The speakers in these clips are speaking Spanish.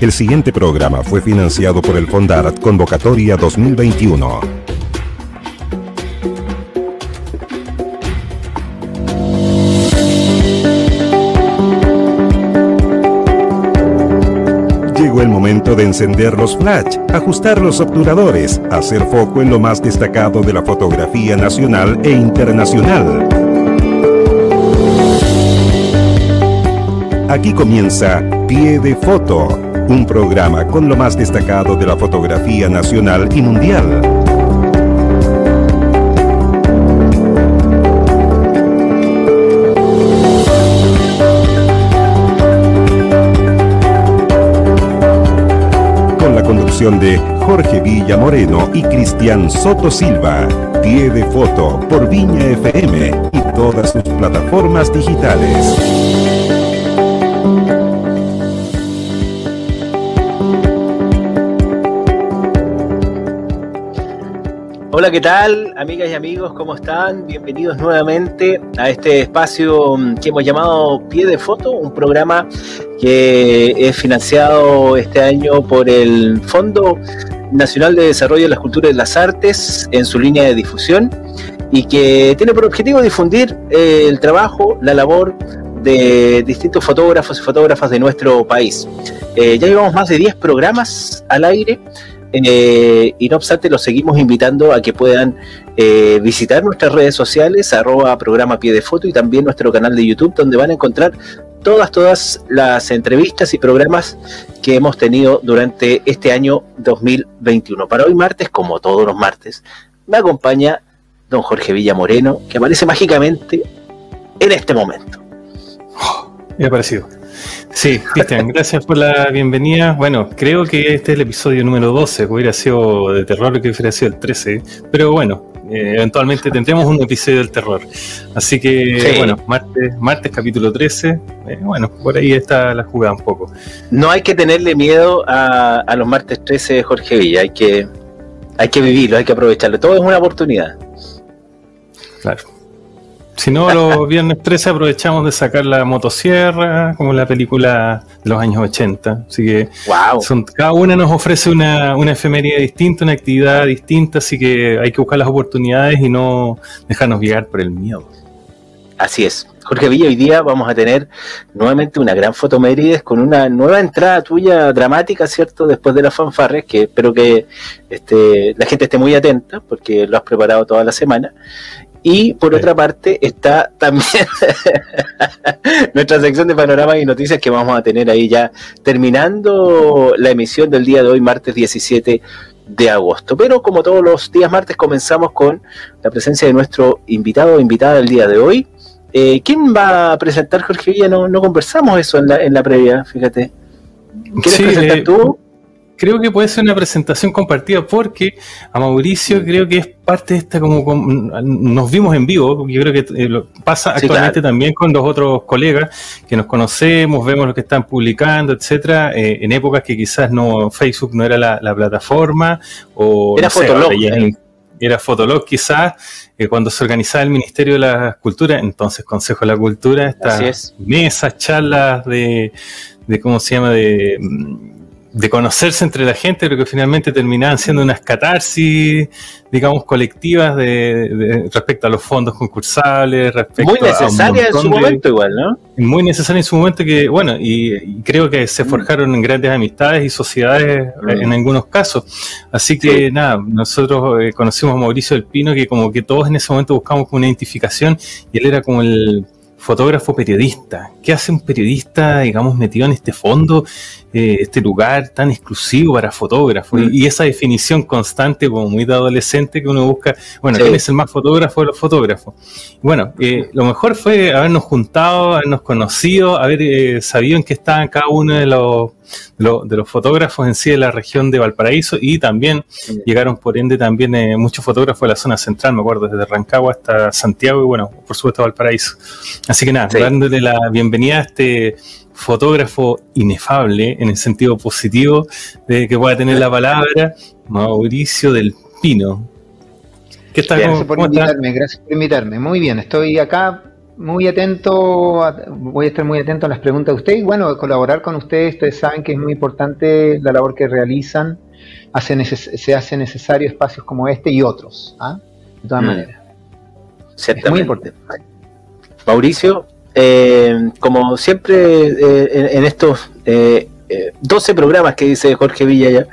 El siguiente programa fue financiado por el Fondart Convocatoria 2021. Llegó el momento de encender los flash, ajustar los obturadores, hacer foco en lo más destacado de la fotografía nacional e internacional. Aquí comienza Pie de Foto, un programa con lo más destacado de la fotografía nacional y mundial. Con la conducción de Jorge Villa Moreno y Cristian Soto Silva. Pie de Foto por Viña FM y todas sus plataformas digitales. Hola, ¿qué tal? Amigas y amigos, ¿cómo están? Bienvenidos nuevamente a este espacio que hemos llamado Pie de Foto, un programa que es financiado este año por el Fondo Nacional de Desarrollo de las Culturas y las Artes en su línea de difusión y que tiene por objetivo difundir eh, el trabajo, la labor de distintos fotógrafos y fotógrafas de nuestro país. Eh, ya llevamos más de 10 programas al aire eh, y no obstante, los seguimos invitando a que puedan eh, visitar nuestras redes sociales, arroba programa pie de foto y también nuestro canal de YouTube, donde van a encontrar todas, todas las entrevistas y programas que hemos tenido durante este año 2021. Para hoy martes, como todos los martes, me acompaña don Jorge Villa Moreno, que aparece mágicamente en este momento. me ha. Sí, Cristian, gracias por la bienvenida. Bueno, creo que este es el episodio número 12, que hubiera sido de terror que hubiera sido el 13, pero bueno, eh, eventualmente tendremos un episodio del terror. Así que, bueno, martes, martes capítulo 13, eh, bueno, por ahí está la jugada un poco. No hay que tenerle miedo a, a los martes 13 de Jorge Villa, hay que, hay que vivirlo, hay que aprovecharlo, todo es una oportunidad. Claro. Si no, los viernes 13 aprovechamos de sacar la motosierra, como la película de los años 80. Así que son, cada una nos ofrece una, una efemería distinta, una actividad distinta, así que hay que buscar las oportunidades y no dejarnos guiar por el miedo. Así es. Jorge Villa, hoy día vamos a tener nuevamente una gran fotomérides con una nueva entrada tuya dramática, ¿cierto? Después de las fanfarres, que espero que este, la gente esté muy atenta, porque lo has preparado toda la semana. Y por otra parte está también nuestra sección de panoramas y noticias que vamos a tener ahí ya terminando la emisión del día de hoy, martes 17 de agosto. Pero como todos los días martes comenzamos con la presencia de nuestro invitado o invitada del día de hoy. Eh, ¿Quién va a presentar, Jorge Villa? No, no conversamos eso en la, en la previa, fíjate. ¿Quieres Sí, presentar eh, tú? Creo que puede ser una presentación compartida porque a Mauricio creo que es parte de esta como, como- nos vimos en vivo, yo creo que eh, lo- pasa Sí, actualmente también con los otros colegas que nos conocemos, vemos lo que están publicando, etcétera, eh, en épocas que quizás no Facebook no era la, la plataforma o Era no sé, Fotolog, era Fotolog quizás, eh, cuando se organizaba el Ministerio de la Cultura, entonces Consejo de la Cultura, estas es. mesas, charlas de, de ¿cómo se llama? de de conocerse entre la gente, pero que finalmente terminaban siendo unas catarsis, digamos, colectivas de, respecto a los fondos concursables, respecto Muy necesaria en su momento igual, ¿no? Muy necesaria en su momento que, bueno, y, creo que se mm. forjaron grandes amistades y sociedades mm. en algunos casos. Así que nada, nosotros eh, conocimos a Mauricio del Pino, que como que todos en ese momento buscamos una identificación y él era como el fotógrafo periodista. ¿Qué hace un periodista, digamos, metido en este fondo, eh, este lugar tan exclusivo para fotógrafos? Y, esa definición constante, como muy de adolescente, que uno busca, bueno, ¿quién es el más fotógrafo de los fotógrafos? Bueno, eh, lo mejor fue habernos juntado, habernos conocido, haber eh, sabido en qué estaban cada uno de los de, los fotógrafos en sí de la región de Valparaíso y también llegaron por ende también eh, muchos fotógrafos de la zona central, me acuerdo, desde Rancagua hasta Santiago y bueno, por supuesto Valparaíso. Así que nada, dándole la bienvenida a este fotógrafo inefable en el sentido positivo de que pueda tener la palabra Mauricio del Pino. ¿Qué tal? Gracias por invitarme, gracias por invitarme. Muy bien, estoy acá muy atento, voy a estar muy atento a las preguntas de ustedes y bueno, colaborar con ustedes, ustedes saben que es muy importante la labor que realizan, se hace necesario espacios como este y otros, ¿ah? de todas mm. maneras. Es muy importante. Mauricio, eh, como siempre eh, en, estos eh, 12 programas que dice Jorge Villa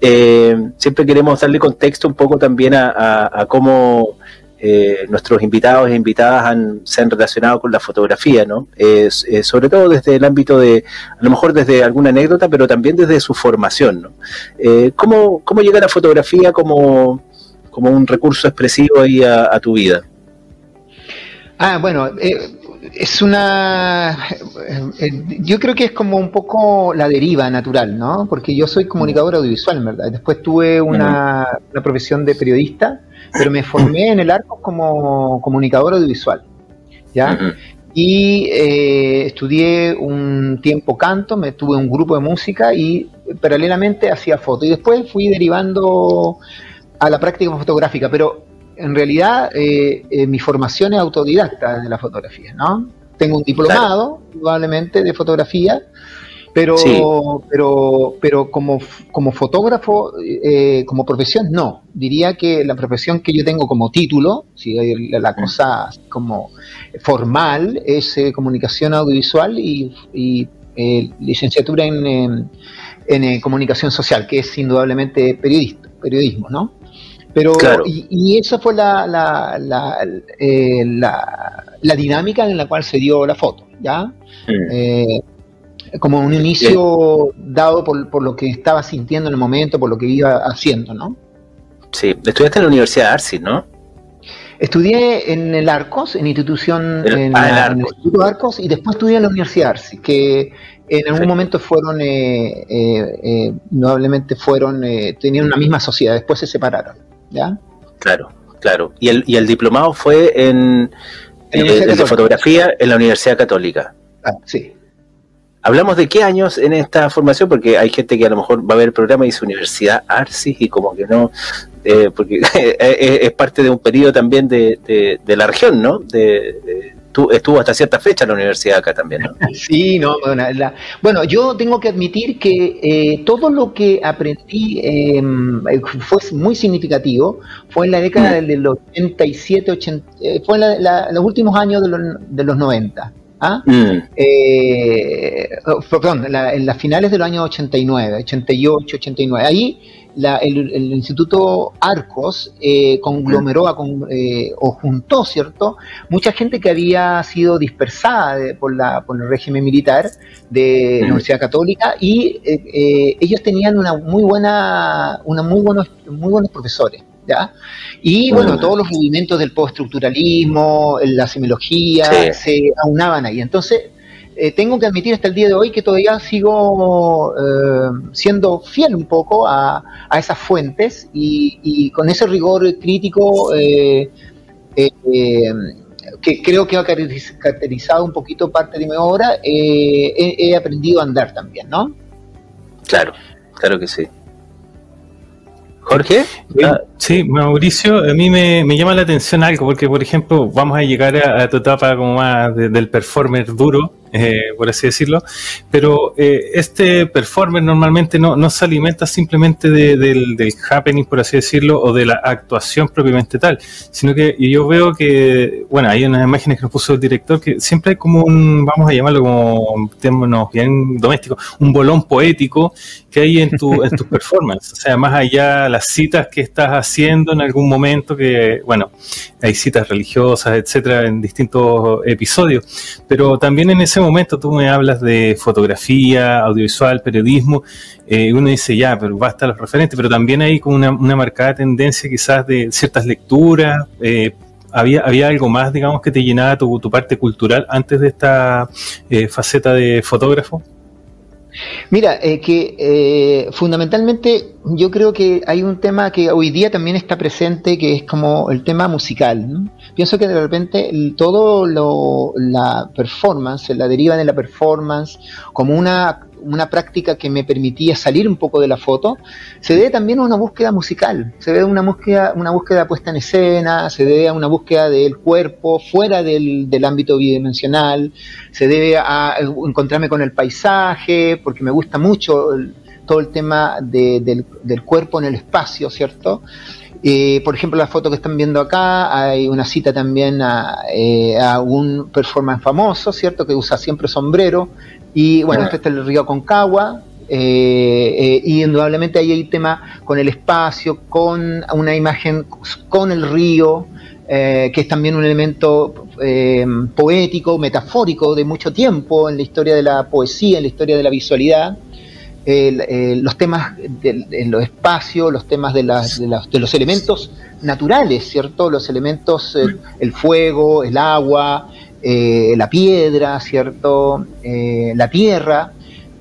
eh, siempre queremos darle contexto un poco también a cómo eh, nuestros invitados e invitadas han, se han relacionado con la fotografía, ¿no? Eh, sobre todo desde el ámbito de, a lo mejor desde alguna anécdota, pero también desde su formación, ¿no? Eh, ¿cómo, ¿cómo, llega la fotografía como, como un recurso expresivo ahí a, tu vida? Ah, bueno, es una. yo creo que es como un poco la deriva natural, ¿no? Porque yo soy comunicador audiovisual, verdad. Después tuve una, una profesión de periodista pero me formé en el arco como comunicador audiovisual, ¿ya? Y eh, estudié un tiempo canto, me tuve un grupo de música y paralelamente hacía foto. Y después fui derivando a la práctica fotográfica, pero en realidad eh, eh, mi formación es autodidacta de la fotografía, ¿no? Tengo un diplomado, probablemente, de fotografía, pero, pero, pero como, como fotógrafo, eh, como profesión, no. Diría que la profesión que yo tengo como título, si la, cosa como formal, es eh, comunicación audiovisual y, eh, licenciatura en, en, comunicación social, que es indudablemente periodista, periodismo, ¿no? Pero, y, esa fue la, la, la, la, dinámica en la cual se dio la foto, ¿ya? Mm como un inicio dado por, por, lo que estaba sintiendo en el momento, por lo que iba haciendo, ¿no? Sí, estudiaste en la Universidad de Arcis, ¿no? Estudié en el Arcos, en institución, en, ah, el Instituto Arcos, y después estudié en la Universidad de Arcis, que en algún momento fueron, eh, eh, eh indudablemente fueron, eh, tenían una misma sociedad, después se separaron, ¿ya? Claro, claro. Y el, y el diplomado fue en, en fotografía en la Universidad Católica. Ah, sí. Hablamos de qué años en esta formación, porque hay gente que a lo mejor va a ver el programa y dice Universidad Arcis y como que no, eh, porque es, parte de un periodo también de, de, la región, ¿no? De, estuvo hasta cierta fecha la universidad acá también, ¿no? Sí, no, bueno, yo tengo que admitir que eh, todo lo que aprendí em, fue muy significativo, fue en la década mm. del 87, 80, eh, fue en los últimos años de los, de los 90. ¿Ah? Mm. Eh, perdón, en las finales del año 89, 88, 89. Ahí el, Instituto Arcos eh, conglomeró eh, o juntó, ¿cierto? Mucha gente que había sido dispersada por, la, por el régimen militar de la. Universidad Católica y ellos tenían una muy buena, una muy buenos, muy buenos profesores. Y bueno, todos los movimientos del postestructuralismo, la semiología, se aunaban ahí. Entonces, eh, tengo que admitir hasta el día de hoy que todavía sigo eh, siendo fiel un poco a, esas fuentes y, con ese rigor crítico eh, que creo que ha caracterizado un poquito parte de mi obra, he aprendido a andar también, ¿no? Claro, claro que sí. Jorge. Ah, sí, Mauricio, a mí me, llama la atención algo, porque por ejemplo, vamos a llegar a, tu etapa como más del performer duro, eh, por así decirlo, pero eh, este performer normalmente no, no se alimenta simplemente del, del, happening, por así decirlo, o de la actuación propiamente tal, sino que yo veo que, bueno, hay unas imágenes que nos puso el director que siempre hay como un, vamos a llamarlo como términos bien domésticos, un bolón poético que hay en, tu, en tus performances, o sea, más allá las citas que estás haciendo en algún momento, que, bueno, hay citas religiosas, etcétera, en distintos episodios, pero también en ese momento tú me hablas de fotografía, audiovisual, periodismo, eh, uno dice ya, pero basta los referentes, pero también hay como una, marcada tendencia quizás de ciertas lecturas. Eh, había, había algo más, digamos, que te llenaba tu, parte cultural antes de esta eh, faceta de fotógrafo? Mira, eh, que eh, fundamentalmente yo creo que hay un tema que hoy día también está presente, que es como el tema musical. Pienso que de repente todo lo, la performance, la deriva de la performance, como una una práctica que me permitía salir un poco de la foto, se debe también a una búsqueda musical, se debe a una búsqueda, una búsqueda puesta en escena, se debe a una búsqueda del cuerpo fuera del, ámbito bidimensional, se debe a encontrarme con el paisaje, porque me gusta mucho todo el tema del, cuerpo en el espacio, ¿cierto? Eh, por ejemplo, la foto que están viendo acá, hay una cita también a, eh, a, un performance famoso, ¿cierto? Que usa siempre sombrero y bueno, este está el río Concagua, eh, eh, y indudablemente ahí hay tema con el espacio, con una imagen con el río, eh, que es también un elemento poético, metafórico de mucho tiempo en la historia de la poesía, en la historia de la visualidad. Los temas de, los espacios, los temas de, de, los elementos naturales, ¿cierto? Los elementos, el fuego, el agua, eh, la piedra, ¿cierto? Eh, la tierra,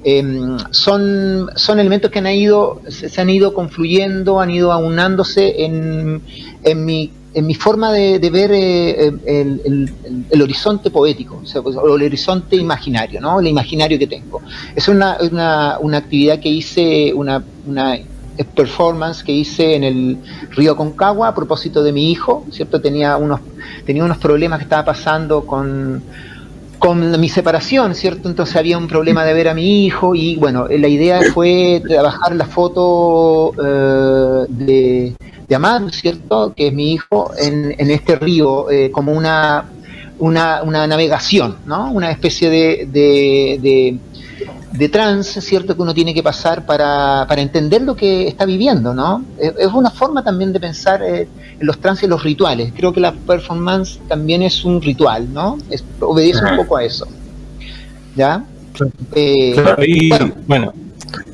em, son, son elementos que han ido, se, han ido confluyendo, han ido aunándose en, en, mi, en mi forma de, ver eh, el, el, horizonte poético, o, el horizonte imaginario, ¿no? El imaginario que tengo. Es una, una, una actividad que hice, una, una performance que hice en el río Concagua a propósito de mi hijo, ¿cierto? Tenía unos, tenía unos problemas que estaba pasando con, con mi separación, ¿cierto? Entonces había un problema de ver a mi hijo y bueno, la idea fue trabajar la foto eh, de, de Amado, ¿cierto? Que es mi hijo, en, en este río, eh, como una, una, navegación, ¿no? Una especie de, de de trance, ¿cierto? Que uno tiene que pasar para, para entender lo que está viviendo, ¿no? Es, una forma también de pensar eh, los trance y los rituales. Creo que la performance también es un ritual, ¿no? obedece un poco a eso. ¿Ya? Eh, bueno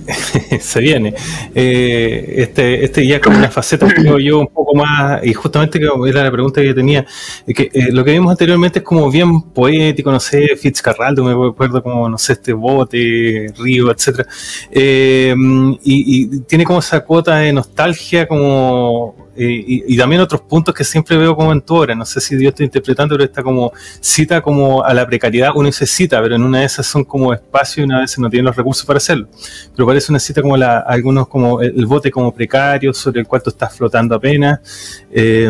se viene. Eh, este, este ya como una faceta, creo yo, un poco más, y justamente era la pregunta que tenía, que eh, lo que vimos anteriormente es como bien poético, no sé, Fitzcarraldo, me acuerdo como, no sé, este bote, río, etcétera, eh, y, y, tiene como esa cuota de nostalgia como y, también otros puntos que siempre veo como en tu obra, no sé si yo estoy interpretando, pero está como cita como a la precariedad, uno dice cita, pero en una de esas son como espacio y una vez no tienen los recursos para hacerlo. Pero parece una cita como la, algunos como el, bote como precario sobre el cual tú estás flotando apenas. Eh,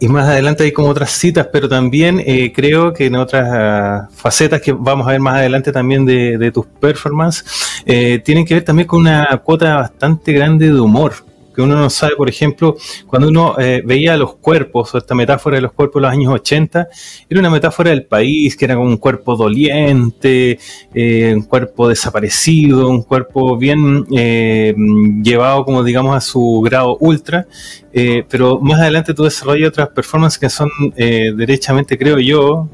y más adelante hay como otras citas, pero también eh, creo que en otras ah, facetas que vamos a ver más adelante también de, de tus performances, eh, tienen que ver también con una cuota bastante grande de humor que uno no sabe, por ejemplo, cuando uno eh, veía los cuerpos, o esta metáfora de los cuerpos de los años 80, era una metáfora del país, que era como un cuerpo doliente, eh, un cuerpo desaparecido, un cuerpo bien eh, llevado, como digamos, a su grado ultra, pero más adelante tú desarrollas otras performances que son derechamente, creo yo,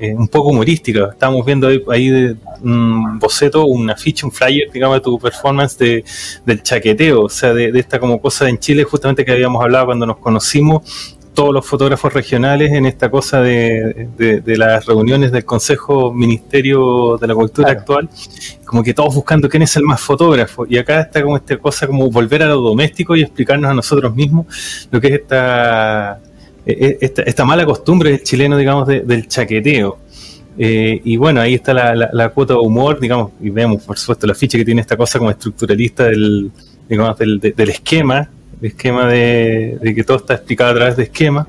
un poco humorísticas. Estamos viendo ahí, de, un boceto, un afiche, un flyer, digamos, de tu performance de, del chaqueteo, o sea, de esta como cosa en Chile, justamente que habíamos hablado cuando nos conocimos, todos los fotógrafos regionales en esta cosa de, de, las reuniones del Consejo Ministerio de la Cultura actual, como que todos buscando quién es el más fotógrafo. Y acá está como esta cosa como volver a lo doméstico y explicarnos a nosotros mismos lo que es esta, e, e, esta, esta mala costumbre del chileno, digamos, del chaqueteo. Eh, y bueno, ahí está la, la, cuota de humor, digamos, y vemos por supuesto la ficha que tiene esta cosa como estructuralista del, digamos, del, del esquema, el esquema de, que todo está explicado a través de esquema.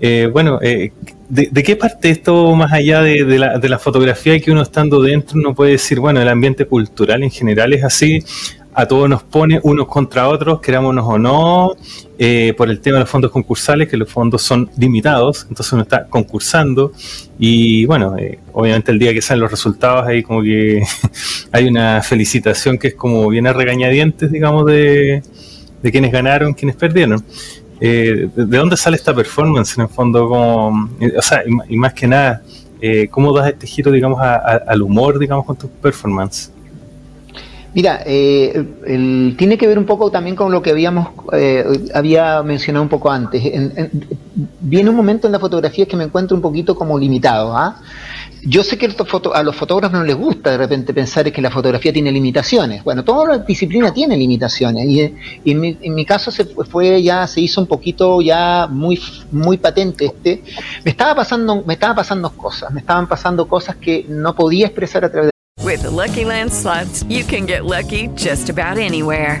Eh, bueno, eh, ¿de, de qué parte esto, más allá de, de, la, de la fotografía que uno estando dentro, uno puede decir, bueno, el ambiente cultural en general es así, a todos nos pone unos contra otros, querámonos o no, eh, por el tema de los fondos concursales, que los fondos son limitados, entonces uno está concursando y bueno, eh, obviamente el día que salen los resultados ahí como que hay una felicitación que es como viene a regañadientes, digamos, de, de quienes ganaron, quienes perdieron. Eh, de, de, dónde sale esta performance en el fondo? Como, eh, o sea, y, más que nada, eh, ¿cómo das este giro, digamos, a, al humor, digamos, con tu performance? Mira, el, tiene que ver un poco también con lo que habíamos eh, había mencionado un poco antes. En, en, viene un momento en la fotografía que me encuentro un poquito como limitado. ¿ah? Yo sé que a los fotógrafos no les gusta de repente pensar que la fotografía tiene limitaciones. Bueno, toda la disciplina tiene limitaciones y, y en, mi, en, mi, caso se fue ya se hizo un poquito ya muy muy patente este. Me estaba pasando me estaba pasando cosas, me estaban pasando cosas que no podía expresar a través de With the Lucky Land slots, you can get lucky just about anywhere.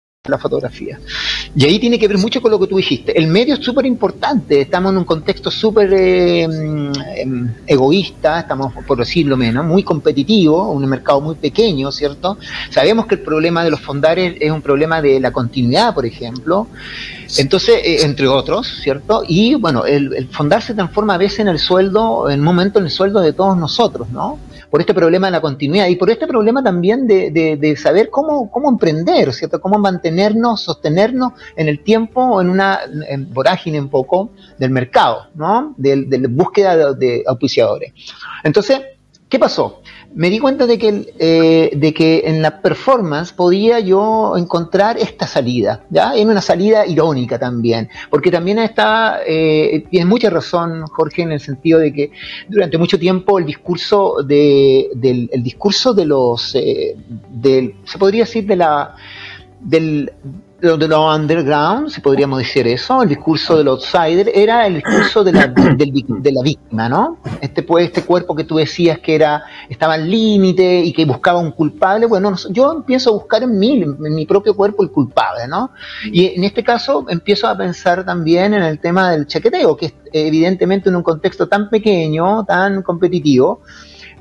La fotografía. Y ahí tiene que ver mucho con lo que tú dijiste. El medio es súper importante. Estamos en un contexto súper eh, eh, egoísta, estamos, por decirlo menos, muy competitivo, un mercado muy pequeño, ¿cierto? Sabemos que el problema de los fondares es un problema de la continuidad, por ejemplo. Entonces, eh, entre otros, ¿cierto? Y bueno, el, el, fondar se transforma a veces en el sueldo, en un momento en el sueldo de todos nosotros, ¿no? Por este problema de la continuidad y por este problema también de, saber cómo, cómo emprender, ¿cierto? Cómo mantenernos, sostenernos en el tiempo, en una vorágine un poco del mercado, ¿no? De, búsqueda de auspiciadores. Entonces, ¿qué pasó? me di cuenta de que, eh, de que en la performance podía yo encontrar esta salida, ¿ya? En una salida irónica también, porque también estaba, eh, tienes mucha razón, Jorge, en el sentido de que durante mucho tiempo el discurso de, del el discurso de los, eh, del, se podría decir de la, del, de lo underground, si podríamos decir eso, el discurso del outsider, era el discurso de la, de la víctima, ¿no? Este, pues, este cuerpo que tú decías que era estaba al límite y que buscaba un culpable, bueno, yo empiezo a buscar en mí, en mi propio cuerpo, el culpable, ¿no? Y en este caso empiezo a pensar también en el tema del chaqueteo, que es evidentemente en un contexto tan pequeño, tan competitivo,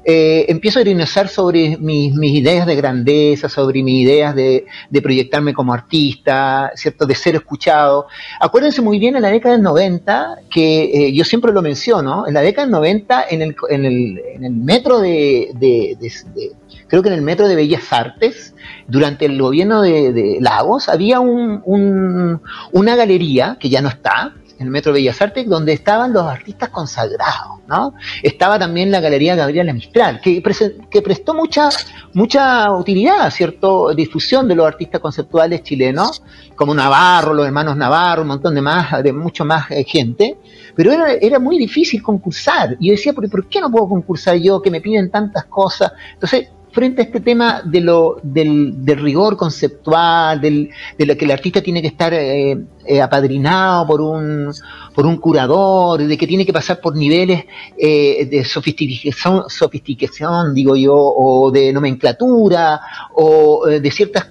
eh, empiezo a ironizar sobre mis, mis, ideas de grandeza, sobre mis ideas de, de, proyectarme como artista, ¿cierto? De ser escuchado. Acuérdense muy bien en la década del 90, que eh, yo siempre lo menciono, en la década del 90 en el, en el, en el metro de, de, de, creo que en el metro de Bellas Artes, durante el gobierno de, Lagos, había un, un, una galería que ya no está, en el Metro Bellas Artes, donde estaban los artistas consagrados, ¿no? Estaba también la Galería Gabriela Mistral, que, que prestó mucha, mucha utilidad, ¿cierto? Difusión de los artistas conceptuales chilenos, como Navarro, los hermanos Navarro, un montón de más, de mucho más eh, gente, pero era, era muy difícil concursar. Y yo decía, ¿por, ¿por qué no puedo concursar yo? Que me piden tantas cosas. Entonces, frente a este tema de lo, del, del rigor conceptual, del, de lo que el artista tiene que estar eh, eh, apadrinado por un, por un curador, de que tiene que pasar por niveles eh, de sofisticación, sofisticación, digo yo, o de nomenclatura, o eh, de ciertas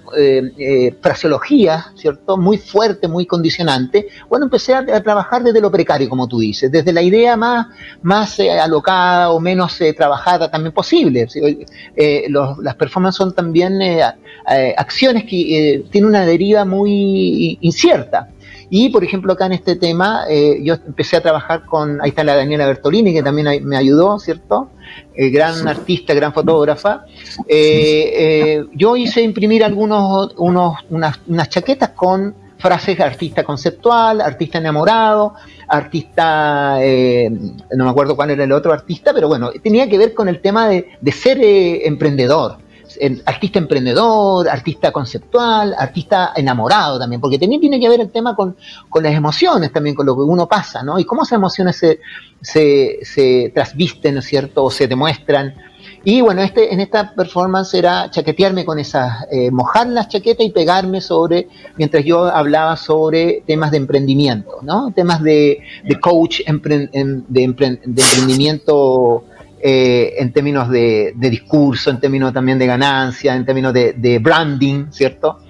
fraseologías, ¿cierto? Muy fuerte, muy condicionante. Bueno, empecé a, trabajar desde lo precario, como tú dices, desde la idea más, más alocada o menos trabajada también posible. Los, las performances son también acciones que tienen una deriva muy incierta Y, por ejemplo, acá en este tema, eh, yo empecé a trabajar con, ahí está la Daniela Bertolini, que también me ayudó, ¿cierto? Eh, gran artista, gran fotógrafa. Eh, yo hice imprimir algunos, unos, unas, unas chaquetas con frases de artista conceptual, artista enamorado, artista, no me acuerdo cuál era el otro artista, pero bueno, tenía que ver con el tema de, de ser emprendedor artista emprendedor, artista conceptual, artista enamorado también, porque también tiene que ver el tema con, las emociones también, con lo que uno pasa, ¿no? Y cómo esas emociones se, trasvisten, ¿no es cierto?, o se demuestran. Y bueno, este, en esta performance era chaquetearme con esas, eh, mojar las chaquetas y pegarme sobre, mientras yo hablaba sobre temas de emprendimiento, ¿no? Temas de, coach de, emprendimiento eh, en términos de, discurso, en términos también de ganancia, en términos de, branding, ¿cierto?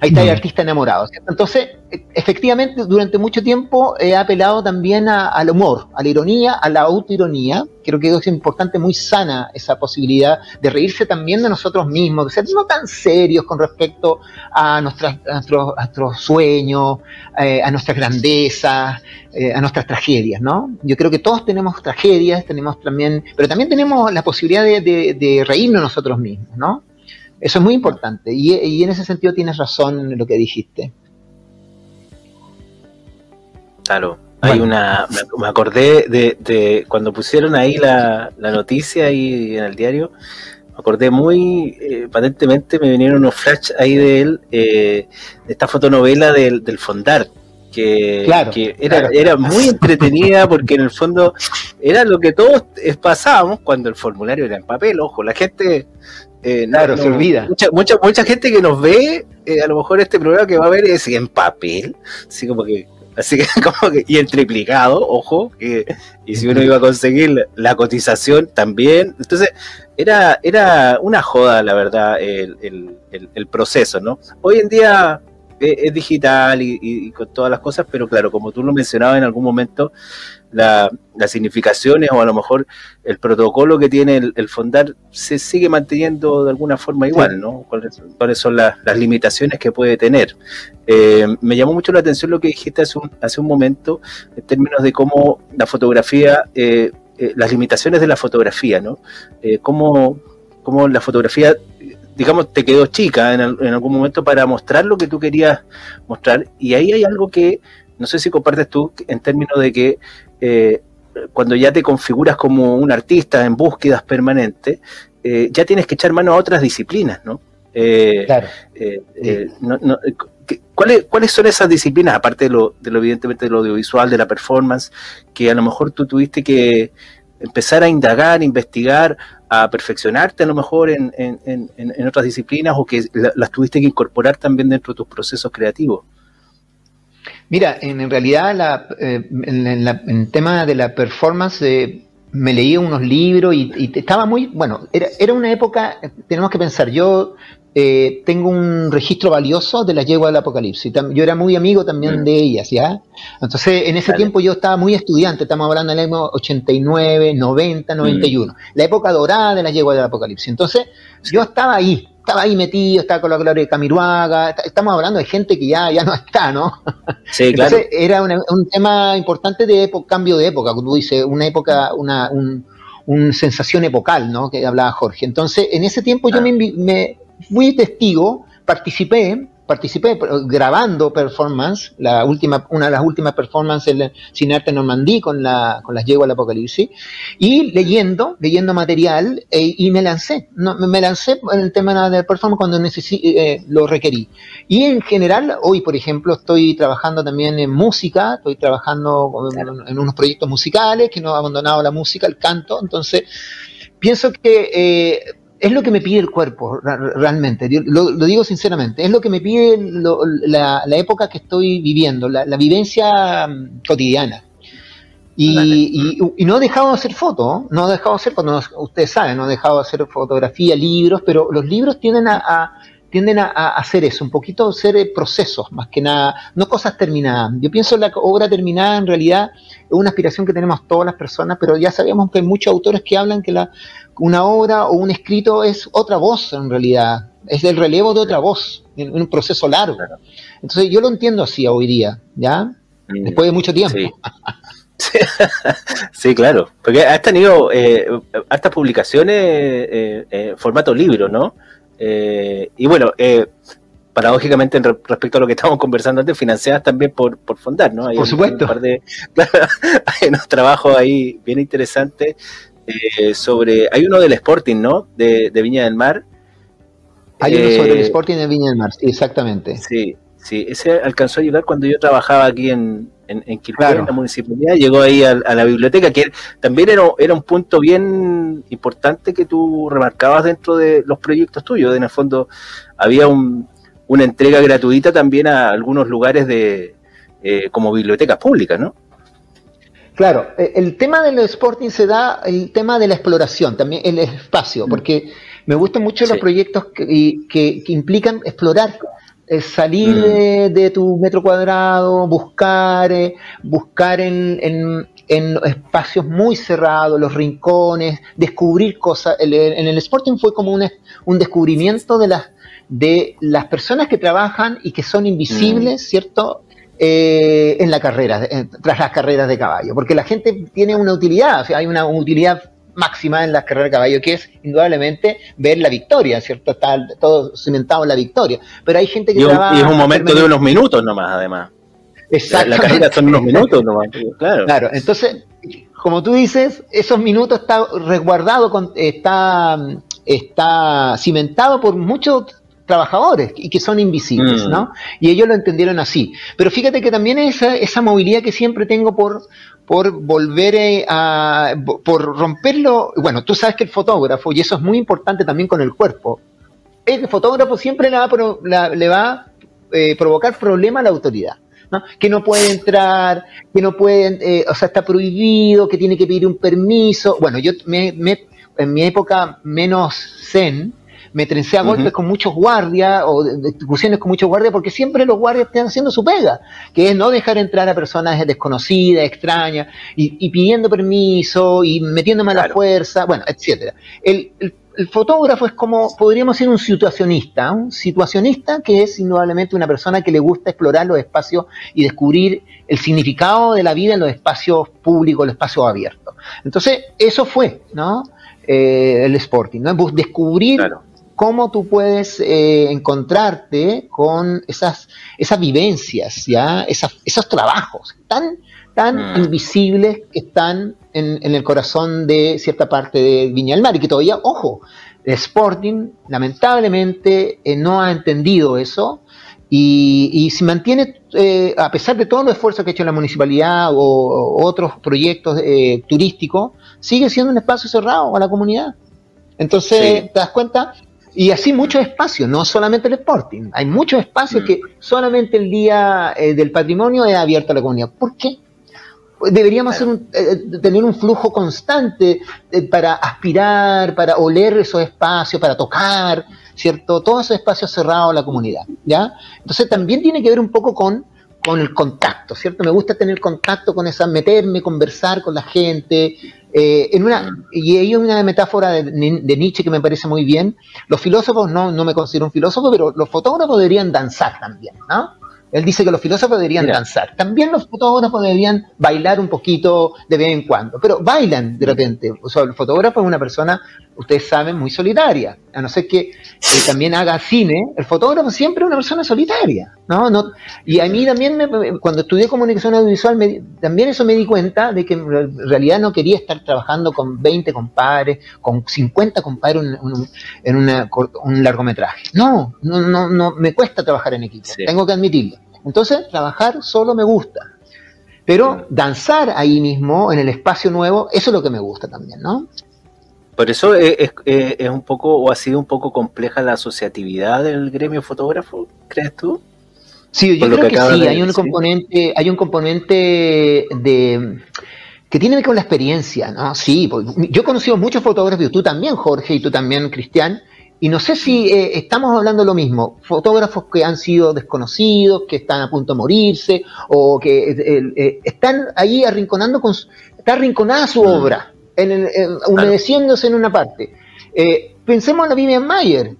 Ahí está el artista enamorado. ¿cierto? Entonces, efectivamente, durante mucho tiempo he apelado también al humor, a la ironía, a la autoironía. Creo que es importante, muy sana esa posibilidad de reírse también de nosotros mismos, de ser no tan serios con respecto a, nuestras, nuestros, sueños, eh, a nuestras grandezas, eh, a nuestras tragedias, ¿no? Yo creo que todos tenemos tragedias, tenemos también, pero también tenemos la posibilidad de, de reírnos nosotros mismos, ¿no? Eso es muy importante. Y, y, en ese sentido tienes razón en lo que dijiste. Claro, hay una, me, acordé de, cuando pusieron ahí la, noticia ahí en el diario, me acordé muy eh, patentemente, me vinieron unos flash ahí de él, eh, de esta fotonovela del, del Fondar, que, era, era muy entretenida porque en el fondo era lo que todos pasábamos cuando el formulario era en papel, ojo, la gente... Eh, claro, se olvida. Mucha, mucha, mucha gente que nos ve, a lo mejor este programa que va a ver es en papel, así como que Así que como que, y en triplicado, ojo, y si uno iba a conseguir la cotización también. Entonces, era, era una joda, la verdad, el, el, proceso, ¿no? Hoy en día es, digital y, con todas las cosas, pero claro, como tú lo mencionabas en algún momento, las significaciones o a lo mejor el protocolo que tiene el, fondar se sigue manteniendo de alguna forma igual, ¿no? ¿Cuáles, son las, limitaciones que puede tener? Eh, me llamó mucho la atención lo que dijiste hace un, hace un momento en términos de cómo la fotografía, eh, eh, las limitaciones de la fotografía, ¿no? cómo, cómo la fotografía digamos, te quedó chica en, en, algún momento para mostrar lo que tú querías mostrar. Y ahí hay algo que, no sé si compartes tú, en términos de que eh, cuando ya te configuras como un artista en búsquedas permanentes, eh, ya tienes que echar mano a otras disciplinas, ¿no? Eh, claro. ¿cuáles, ¿Cuáles son esas disciplinas, aparte de lo, de lo evidentemente de lo audiovisual, de la performance, que a lo mejor tú tuviste que empezar a indagar, investigar a perfeccionarte a lo mejor en, en, otras disciplinas o que las tuviste que incorporar también dentro de tus procesos creativos? Mira, en, realidad la, eh, en, tema de la performance eh, me leí unos libros y, estaba muy, bueno, era, era una época, tenemos que pensar, yo eh, tengo un registro valioso de las yeguas del Apocalipsis. Yo era muy amigo también mm. de ellas, ¿ya? Entonces, en ese tiempo yo estaba muy estudiante, estamos hablando del año 89, 90, 91, la época dorada de las yeguas del Apocalipsis. Entonces, yo estaba ahí, estaba ahí metido, estaba con la gloria de Camiruaga, estamos hablando de gente que ya, ya no está, ¿no? Sí, Entonces, era un tema importante de cambio de época, como tú dices, una época, una, un, sensación epocal, ¿no? Que hablaba Jorge. Entonces, en ese tiempo yo ah. me fui testigo, participé, participé grabando performance, la última, una de las últimas performances en Cine Arte Normandí con, la, con las Yeguas al Apocalipsis, y leyendo, leyendo material, e, y me lancé, no, me lancé en el tema de performance cuando eh, lo requerí. Y en general, hoy, por ejemplo, estoy trabajando también en música, estoy trabajando en, en unos proyectos musicales, que no he abandonado la música, el canto, entonces pienso que eh, es lo que me pide el cuerpo, realmente, lo, digo sinceramente, es lo que me pide la, época que estoy viviendo, la, vivencia mm, cotidiana. Y, no he dejado de hacer fotos, no he dejado de hacer, cuando ustedes saben, no he dejado de hacer fotografía, libros, pero los libros tienden a, tienden a, hacer eso, un poquito ser eh, procesos, más que nada, no cosas terminadas. Yo pienso la obra terminada en realidad es una aspiración que tenemos todas las personas, pero ya sabemos que hay muchos autores que hablan que la, una obra o un escrito es otra voz en realidad, es el relevo de otra voz, en un proceso largo. Entonces yo lo entiendo así hoy día, ¿ya? Mm. Después de mucho tiempo. Sí, claro, porque has tenido eh, hartas publicaciones, eh, eh, formato libro, ¿no? Eh, y bueno, paradójicamente en re- respecto a lo que estábamos conversando antes, financiadas también por, por Fondar, ¿no? Hay Por un- supuesto. Un par de, hay unos trabajos ahí bien interesantes eh, sobre, hay uno del Sporting, ¿no? De, de Viña del Mar. Hay uno sobre el Eh, Sporting de Viña del Mar, sí, exactamente. Sí, sí, ese alcanzó a llegar cuando yo trabajaba aquí en, en, en Claro. en la municipalidad, llegó ahí a, a la biblioteca, que también era, era un punto bien importante que tú remarcabas dentro de los proyectos tuyos. En el fondo había un- una entrega gratuita también a algunos lugares de eh, como bibliotecas públicas, ¿no? Claro, eh, el tema del Sporting se da el tema de la exploración, también el espacio, porque me gustan mucho los proyectos que, que- que implican explorar, eh, salir Mm. eh, de tu metro cuadrado, buscar, eh, buscar en, en- en espacios muy cerrados, los rincones, descubrir cosas. El- en el Sporting fue como un, un descubrimiento de las de las personas que trabajan y que son invisibles, ¿cierto? Eh, en la carrera, eh, tras las carreras de caballo, porque la gente tiene una utilidad, o sea, hay una utilidad máxima en las carreras de caballo, que es indudablemente ver la victoria, ¿cierto? Está todo cimentado en la victoria, pero hay gente que Y, un- trabaja... y es un momento de unos minutos nomás, además. La, la carrera son unos minutos nomás, claro. Claro, entonces, como tú dices, esos minutos está resguardado, con- está, está cimentado por muchos trabajadores y que son invisibles, Mm. ¿no? Y ellos lo entendieron así. Pero fíjate que también esa, esa movilidad que siempre tengo por, por volver eh, a, por romperlo, bueno, tú sabes que el fotógrafo, y eso es muy importante también con el cuerpo, el fotógrafo siempre le va a, pro- la- le va a eh, provocar problema a la autoridad. ¿no? Que no puede entrar, que no puede, eh, o sea, está prohibido, que tiene que pedir un permiso. Bueno, yo me, me- en mi época menos zen, me trencé a golpes con muchos guardias o discusiones con muchos guardias porque siempre los guardias están haciendo su pega, que es no dejar entrar a personas desconocidas, extrañas, y, y pidiendo permiso y metiéndome a la fuerza, bueno, etcétera. El, el- el fotógrafo es como, podríamos decir, un situacionista, un situacionista que es indudablemente una persona que le gusta explorar los espacios y descubrir el significado de la vida en los espacios públicos, los espacios abiertos. Entonces, eso fue, ¿no? Eh, el Sporting, ¿no? Descubrir cómo tú puedes eh, encontrarte con esas, esas vivencias, ¿ya? Esas, esos trabajos tan, tan Mm. invisibles que están en, en el corazón de cierta parte de Viña del Mar y que todavía, ojo, el Sporting lamentablemente eh, no ha entendido eso y, y se mantiene, eh, a pesar de todos los esfuerzos que ha hecho la municipalidad o, o otros proyectos eh, turísticos, sigue siendo un espacio cerrado a la comunidad. Entonces, ¿te das cuenta? Y así muchos espacios, no solamente el Sporting. Hay muchos espacios que solamente el día eh, del patrimonio es abierto a la comunidad. ¿Por qué? Deberíamos hacer un- eh, tener un flujo constante eh, para aspirar, para oler esos espacios, para tocar, ¿cierto? Todos esos espacios cerrados a la comunidad, ¿ya? Entonces también tiene que ver un poco con, con el contacto, ¿cierto? Me gusta tener contacto con esa, meterme, conversar con la gente. eh, en una, y hay una metáfora de, de Nietzsche que me parece muy bien. Los filósofos, no, no me considero un filósofo, pero los fotógrafos deberían danzar también, ¿no? Él dice que los filósofos deberían danzar. También los fotógrafos deberían bailar un poquito de vez en cuando, pero bailan de repente. O sea, el fotógrafo es una persona, ustedes saben, muy solitaria. A no ser que eh, también haga cine, el fotógrafo siempre es una persona solitaria. ¿no? No, y a mí también, me- cuando estudié comunicación audiovisual, me también eso me di cuenta de que en re- realidad no quería estar trabajando con 20 compadres, con 50 compadres en, un- en una un largometraje. No, no, no, no, me cuesta trabajar en equipo, tengo que admitirlo. Entonces, trabajar solo me gusta. Pero danzar ahí mismo, en el espacio nuevo, eso es lo que me gusta también, ¿no? Por eso es, es- es- es un poco, o ha sido un poco compleja la asociatividad del gremio fotógrafo, ¿crees tú? Sí, yo Por creo que sí, de hay un componente, hay un componente de que tiene que ver con la experiencia, ¿no? Sí, porque yo he conocido muchos fotógrafos, tú también, Jorge, y tú también, Cristian, y no sé si eh, estamos hablando lo mismo, fotógrafos que han sido desconocidos, que están a punto de morirse, o que eh, eh, están ahí arrinconando con su- está arrinconada su obra, en el- en- humedeciéndose en una parte. Eh, pensemos en la Vivian Mayer,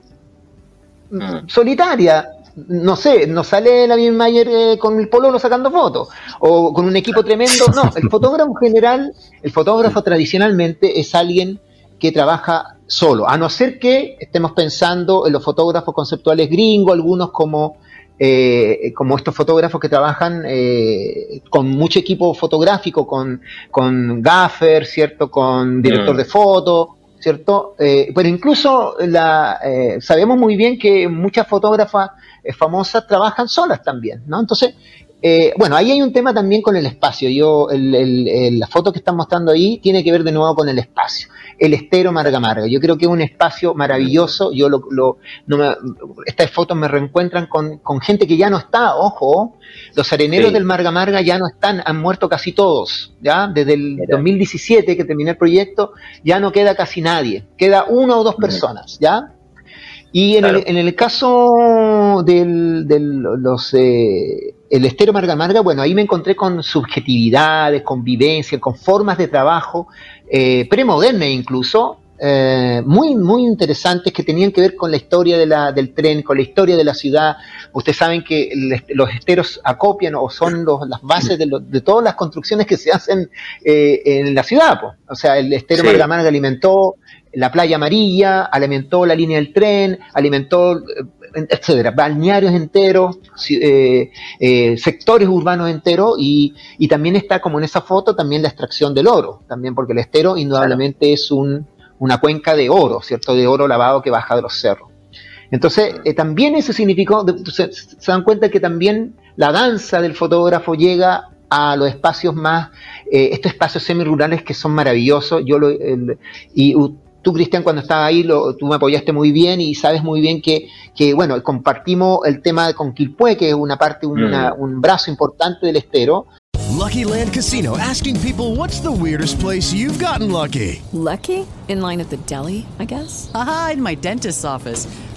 mm, solitaria. No sé, no sale la bien Mayer eh, con el pololo sacando fotos o con un equipo tremendo. No, el fotógrafo general, el fotógrafo tradicionalmente es alguien que trabaja solo, a no ser que estemos pensando en los fotógrafos conceptuales gringos, algunos como eh, como estos fotógrafos que trabajan eh, con mucho equipo fotográfico, con, con gaffer, ¿cierto? Con director Mm. de foto, ¿cierto? Eh, pero incluso la, eh, sabemos muy bien que muchas fotógrafas eh, famosas trabajan solas también, ¿no? Entonces, eh, bueno, ahí hay un tema también con el espacio. Yo, el- el- el- la foto que están mostrando ahí tiene que ver de nuevo con el espacio. El estero Marga Marga. Yo creo que es un espacio maravilloso. Yo lo, lo- no me- estas fotos me reencuentran con, con gente que ya no está, ojo. Los areneros Sí. del Marga Marga ya no están, han muerto casi todos. ¿ya? Desde el 2017 que terminé el proyecto, ya no queda casi nadie. Queda una o dos personas, ¿ya? Y en, el, en el caso del, del- los, eh, el estero Marga Marga, bueno, ahí me encontré con subjetividades, con vivencias, con formas de trabajo eh, premodernas incluso, eh, muy, muy interesantes que tenían que ver con la historia de la, del tren, con la historia de la ciudad. Ustedes saben que los esteros acopian o son los- las bases de, lo- de todas las construcciones que se hacen eh, en la ciudad. po. O sea, el estero Sí. Marga Marga alimentó la playa amarilla, alimentó la línea del tren, alimentó, eh, etcétera, balnearios enteros, eh, eh, sectores urbanos enteros y, y también está como en esa foto también la extracción del oro, también porque el estero indudablemente es un, una cuenca de oro, ¿cierto? De oro lavado que baja de los cerros. Entonces, eh, también ese significó, se, se dan cuenta que también la danza del fotógrafo llega a los espacios más, eh, estos espacios semirurales que son maravillosos. Yo lo, el- y tú, Cristian, cuando estabas ahí, lo, tú me apoyaste muy bien y sabes muy bien que, que, bueno, compartimos el tema de con Quilpué, que es una parte, una- un brazo importante del estero, Lucky Land Casino asking people what's the weirdest place you've gotten lucky? Lucky? In line at the deli, I guess? Aha, in my dentist's office.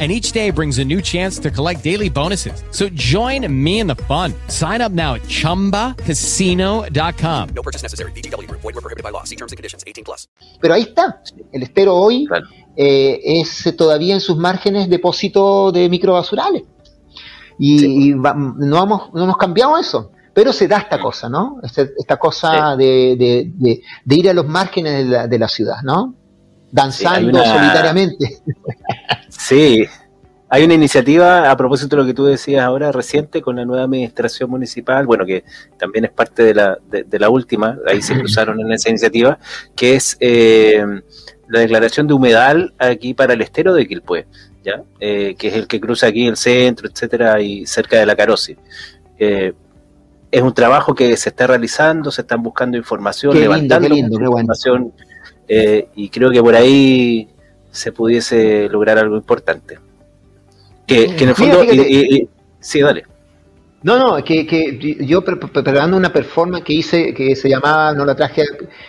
And each day brings a new chance to collect daily bonuses. So join me in the fun. Sign up now at chumbacasino.com. No purchase necessary. VGW Group. Void were prohibited by law. See terms and conditions. 18 plus. Pero ahí está. El estero hoy eh, es todavía en sus márgenes depósito de microbasurales. Y, y va- no, hemos, no hemos cambiado eso. Pero se da esta cosa, ¿no? Este- esta cosa de, de- de- de ir a los márgenes de la, de la ciudad, ¿no? Danzando Sí, hay una- solitariamente. Sí, hay una iniciativa a propósito de lo que tú decías ahora reciente con la nueva administración municipal, bueno, que también es parte de la, de, de la última, ahí se cruzaron en esa iniciativa, que es eh, la declaración de humedal aquí para el estero de Quilpué, ¿ya? Eh, que es el que cruza aquí el centro, etcétera, y cerca de la Carosi. Eh, es un trabajo que se está realizando, se están buscando información, Qué lindo, levantando qué lindo, qué bueno. Eh, y creo que por ahí se pudiese lograr algo importante. Que, que en el fondo. y- y- sí, dale. No, no, que, que yo pre- pre- preparando una performance que hice que se llamaba, no la traje,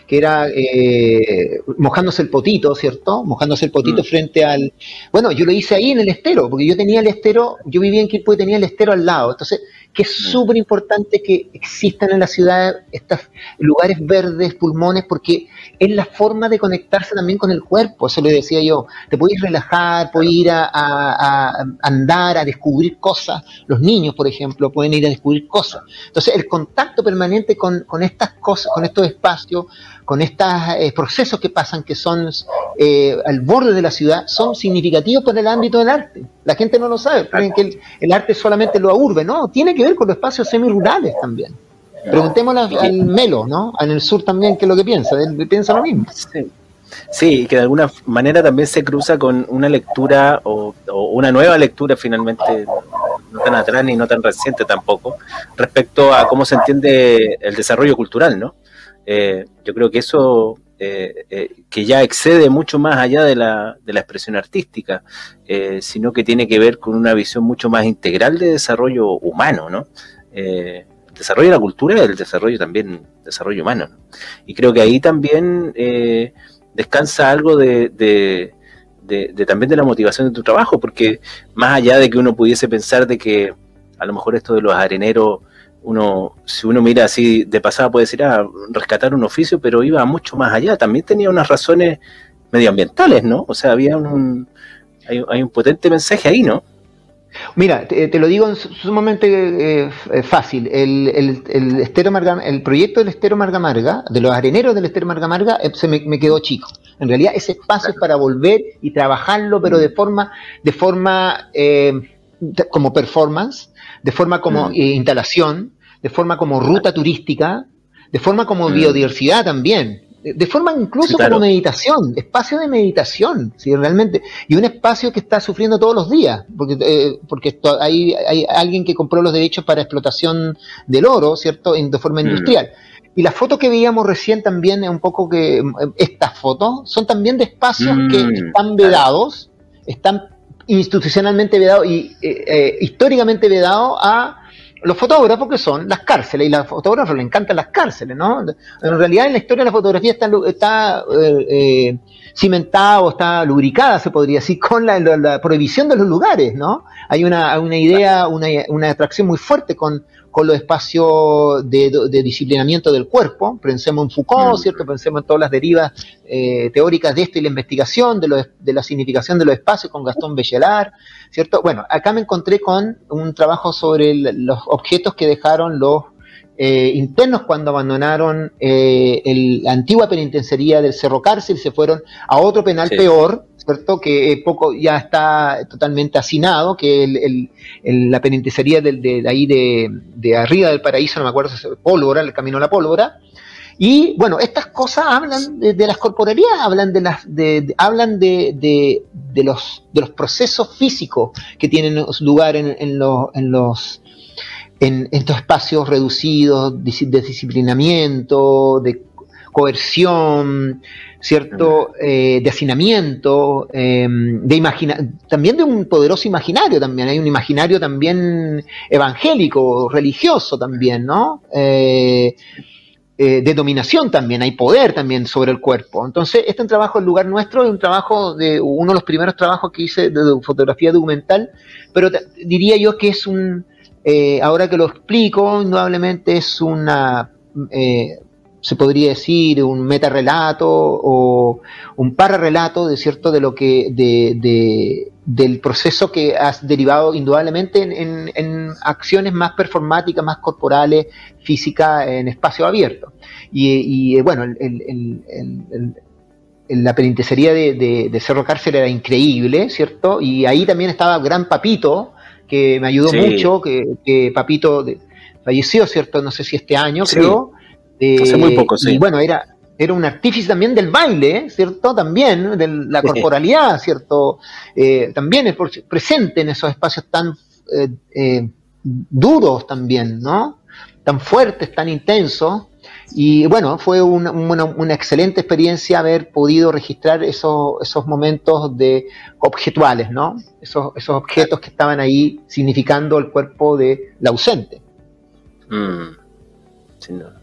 que era eh, mojándose el potito, ¿cierto? Mojándose el potito frente al... Bueno, yo lo hice ahí en el estero, porque yo tenía el estero, yo vivía en Quilpue y tenía el estero al lado. Entonces, que es súper importante que existan en la ciudad estos lugares verdes, pulmones, porque es la forma de conectarse también con el cuerpo, eso le decía yo. Te podéis relajar, podéis ir a, a- a andar, a descubrir cosas. Los niños, por ejemplo, pueden ir a descubrir cosas. Entonces, el contacto permanente con, con estas cosas, con estos espacios, con estos procesos que pasan, que son eh, al borde de la ciudad, son significativos para el ámbito del arte. La gente no lo sabe, creen que el, el arte solamente lo urbe, no, tiene que ver con los espacios semirurales también. Preguntémosle al, al Melo, ¿no? En el sur también, qué es lo que piensa, él piensa lo mismo. Sí, que de alguna manera también se cruza con una lectura o, o una nueva lectura finalmente no tan atrás ni no tan reciente tampoco, respecto a cómo se entiende el desarrollo cultural, ¿no? Eh, yo creo que eso eh, eh, que ya excede mucho más allá de la, de la expresión artística, sino que tiene que ver con una visión mucho más integral de desarrollo humano, ¿no? Desarrollo de la cultura el desarrollo también, desarrollo humano. ¿no? Y creo que ahí también descansa algo de- de también de la motivación de tu trabajo, porque más allá de que uno pudiese pensar de que a lo mejor esto de los areneros uno, si uno mira así de pasada puede decir, ah, rescatar un oficio, pero iba mucho más allá, también tenía unas razones medioambientales, ¿no? O sea, había un, hay, hay un potente mensaje ahí, ¿no? Mira, te, te lo digo en su- sumamente eh, f- fácil. El, el, el estero Marga- el proyecto del estero Marga Marga, de los areneros del estero Marga Marga, eh, se me, me quedó chico. En realidad, ese espacio es para volver y trabajarlo, pero de forma, de forma eh, de- como performance, de forma como Mm. eh, instalación, de forma como ruta turística, de forma como Mm. biodiversidad también. De de forma incluso Sí, claro. como meditación, espacio de meditación, ¿sí? realmente. Y un espacio que está sufriendo todos los días, porque, eh, porque esto- hay, hay alguien que compró los derechos para explotación del oro, ¿cierto?, en, de forma Mm. industrial. Y las fotos que veíamos recién también, un poco que estas fotos, son también de espacios que están vedados, están institucionalmente vedados y eh, eh, históricamente vedados a los fotógrafos que son las cárceles, y a los fotógrafos les encantan las cárceles, ¿no? En realidad en la historia la fotografía está, está eh, eh, cimentada o está lubricada, se podría decir, con la, la- la prohibición de los lugares, ¿no? Hay una, una idea, una, una atracción muy fuerte con, con los espacios de, de disciplinamiento del cuerpo. Pensemos en Foucault, ¿cierto? Pensemos en todas las derivas eh, teóricas de esto y la investigación de, los- de la significación de los espacios con Gastón Bachelard, ¿cierto? Bueno, acá me encontré con un trabajo sobre el- los objetos que dejaron los eh, internos cuando abandonaron eh, el- la antigua penitenciaría del Cerro Cárcel se fueron a otro penal Sí. peor, ¿cierto? Que eh, poco ya está totalmente hacinado, que el, la penitenciaría del- de, de ahí de, de arriba del paraíso, no me acuerdo Pólvora, el camino a la Pólvora. Y bueno, estas cosas hablan de, de las corporalidades, hablan de las, de, de- hablan de, de- de los, de los procesos físicos que tienen lugar en, en en los en estos espacios reducidos de disciplinamiento, de coerción, ¿cierto? Eh, de hacinamiento, eh, de imagina también de un poderoso imaginario también, hay un imaginario también evangélico, religioso también, ¿no? Eh, eh, de dominación también, hay poder también sobre el cuerpo. Entonces, este es un trabajo en lugar nuestro, es un trabajo de uno de los primeros trabajos que hice de fotografía documental, pero diría yo que es un, eh, ahora que lo explico, indudablemente es una, eh, se podría decir, un metarrelato o un pararrelato de cierto de lo que, de, de- del proceso que has derivado indudablemente en, en- en acciones más performáticas, más corporales, físicas, en espacio abierto. Y, y, eh, bueno, el- el- el- la penitenciaría de, de- de Cerro Cárcel era increíble, ¿cierto? Y ahí también estaba Gran Papito, que me ayudó Sí. mucho, que, que Papito de- falleció, ¿cierto? No sé si este año, Sí. creo. Hace muy poco, sí. Y bueno, era, era un artífice también del baile, ¿cierto? También, de la corporalidad, ¿cierto? Eh, también es presente en esos espacios tan eh, eh, duros también, ¿no? Tan fuertes, tan intensos. Y bueno, fue una, una- una excelente experiencia haber podido registrar esos, esos momentos de objetuales, ¿no? Esos, esos objetos que estaban ahí significando el cuerpo de la ausente. Mm, sin duda.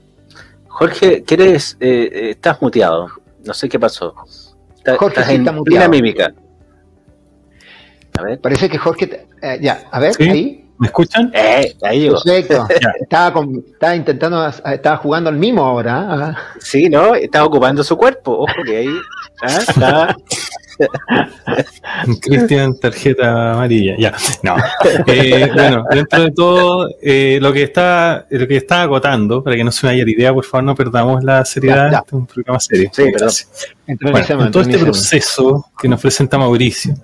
Jorge, ¿quieres? eh, eh, estás muteado. No sé qué pasó. Está- Jorge estás sí está muteado. mímica. A ver. Parece que Jorge, te- eh, ya, a ver, ¿Sí? ahí. ¿Me escuchan? Eh, ahí llegó. Perfecto. Estaba, con- estaba intentando, estaba jugando al mimo ahora. ah. Sí, ¿no? Está ocupando su cuerpo. Ojo que ahí ah, está. Cristian, tarjeta amarilla. Ya, no. Eh, bueno, dentro de todo, eh, lo que está lo que está agotando, para que no se me haya la idea, por favor, no perdamos la seriedad. Ya, ya. Este es un programa serio. Sí, perdón. Bueno, en todo este proceso que nos presenta Mauricio,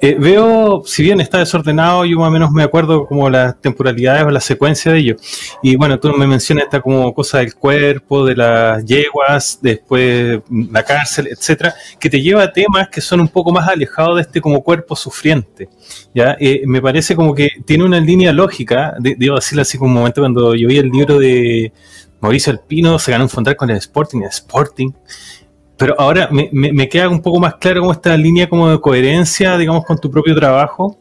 eh, veo, si bien está desordenado, yo más o menos me acuerdo como las temporalidades o la secuencia de ello. Y bueno, tú me mencionas esta como cosa del cuerpo, de las yeguas, después la cárcel, etcétera, que te lleva a temas que son un poco más alejados de este como cuerpo sufriente. ¿ya? Eh, me parece como que tiene una línea lógica, de, debo decirlo así como un momento cuando yo vi el libro de Mauricio Alpino, se ganó un fondar con el Sporting, el Sporting pero ahora me, me, queda un poco más claro cómo esta línea como de coherencia, digamos, con tu propio trabajo,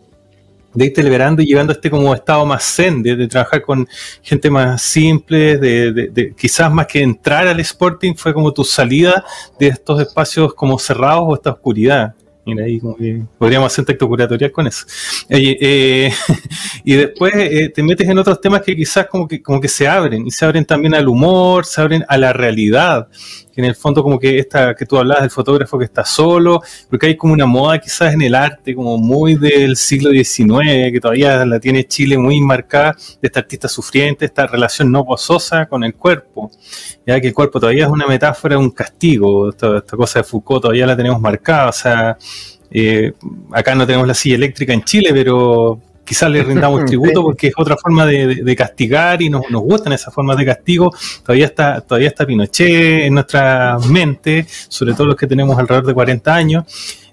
de irte liberando y llegando a este como estado más zen, de, trabajar con gente más simple, de, de, quizás más que entrar al Sporting fue como tu salida de estos espacios como cerrados o esta oscuridad. Mira, ahí como que podríamos hacer texto curatorial con eso. Eh, y después eh, te metes en otros temas que quizás como que, como que se abren, y se abren también al humor, se abren a la realidad que en el fondo como que esta que tú hablabas del fotógrafo que está solo, porque hay como una moda quizás en el arte como muy del siglo XIX, que todavía la tiene Chile muy marcada, de esta artista sufriente, esta relación no gozosa con el cuerpo, ya que el cuerpo todavía es una metáfora, un castigo, esta, cosa de Foucault todavía la tenemos marcada, o sea, eh, acá no tenemos la silla eléctrica en Chile, pero quizás le rindamos tributo porque es otra forma de, castigar y nos, nos, gustan esas formas de castigo. Todavía está, todavía está Pinochet en nuestra mente, sobre todo los que tenemos alrededor de 40 años.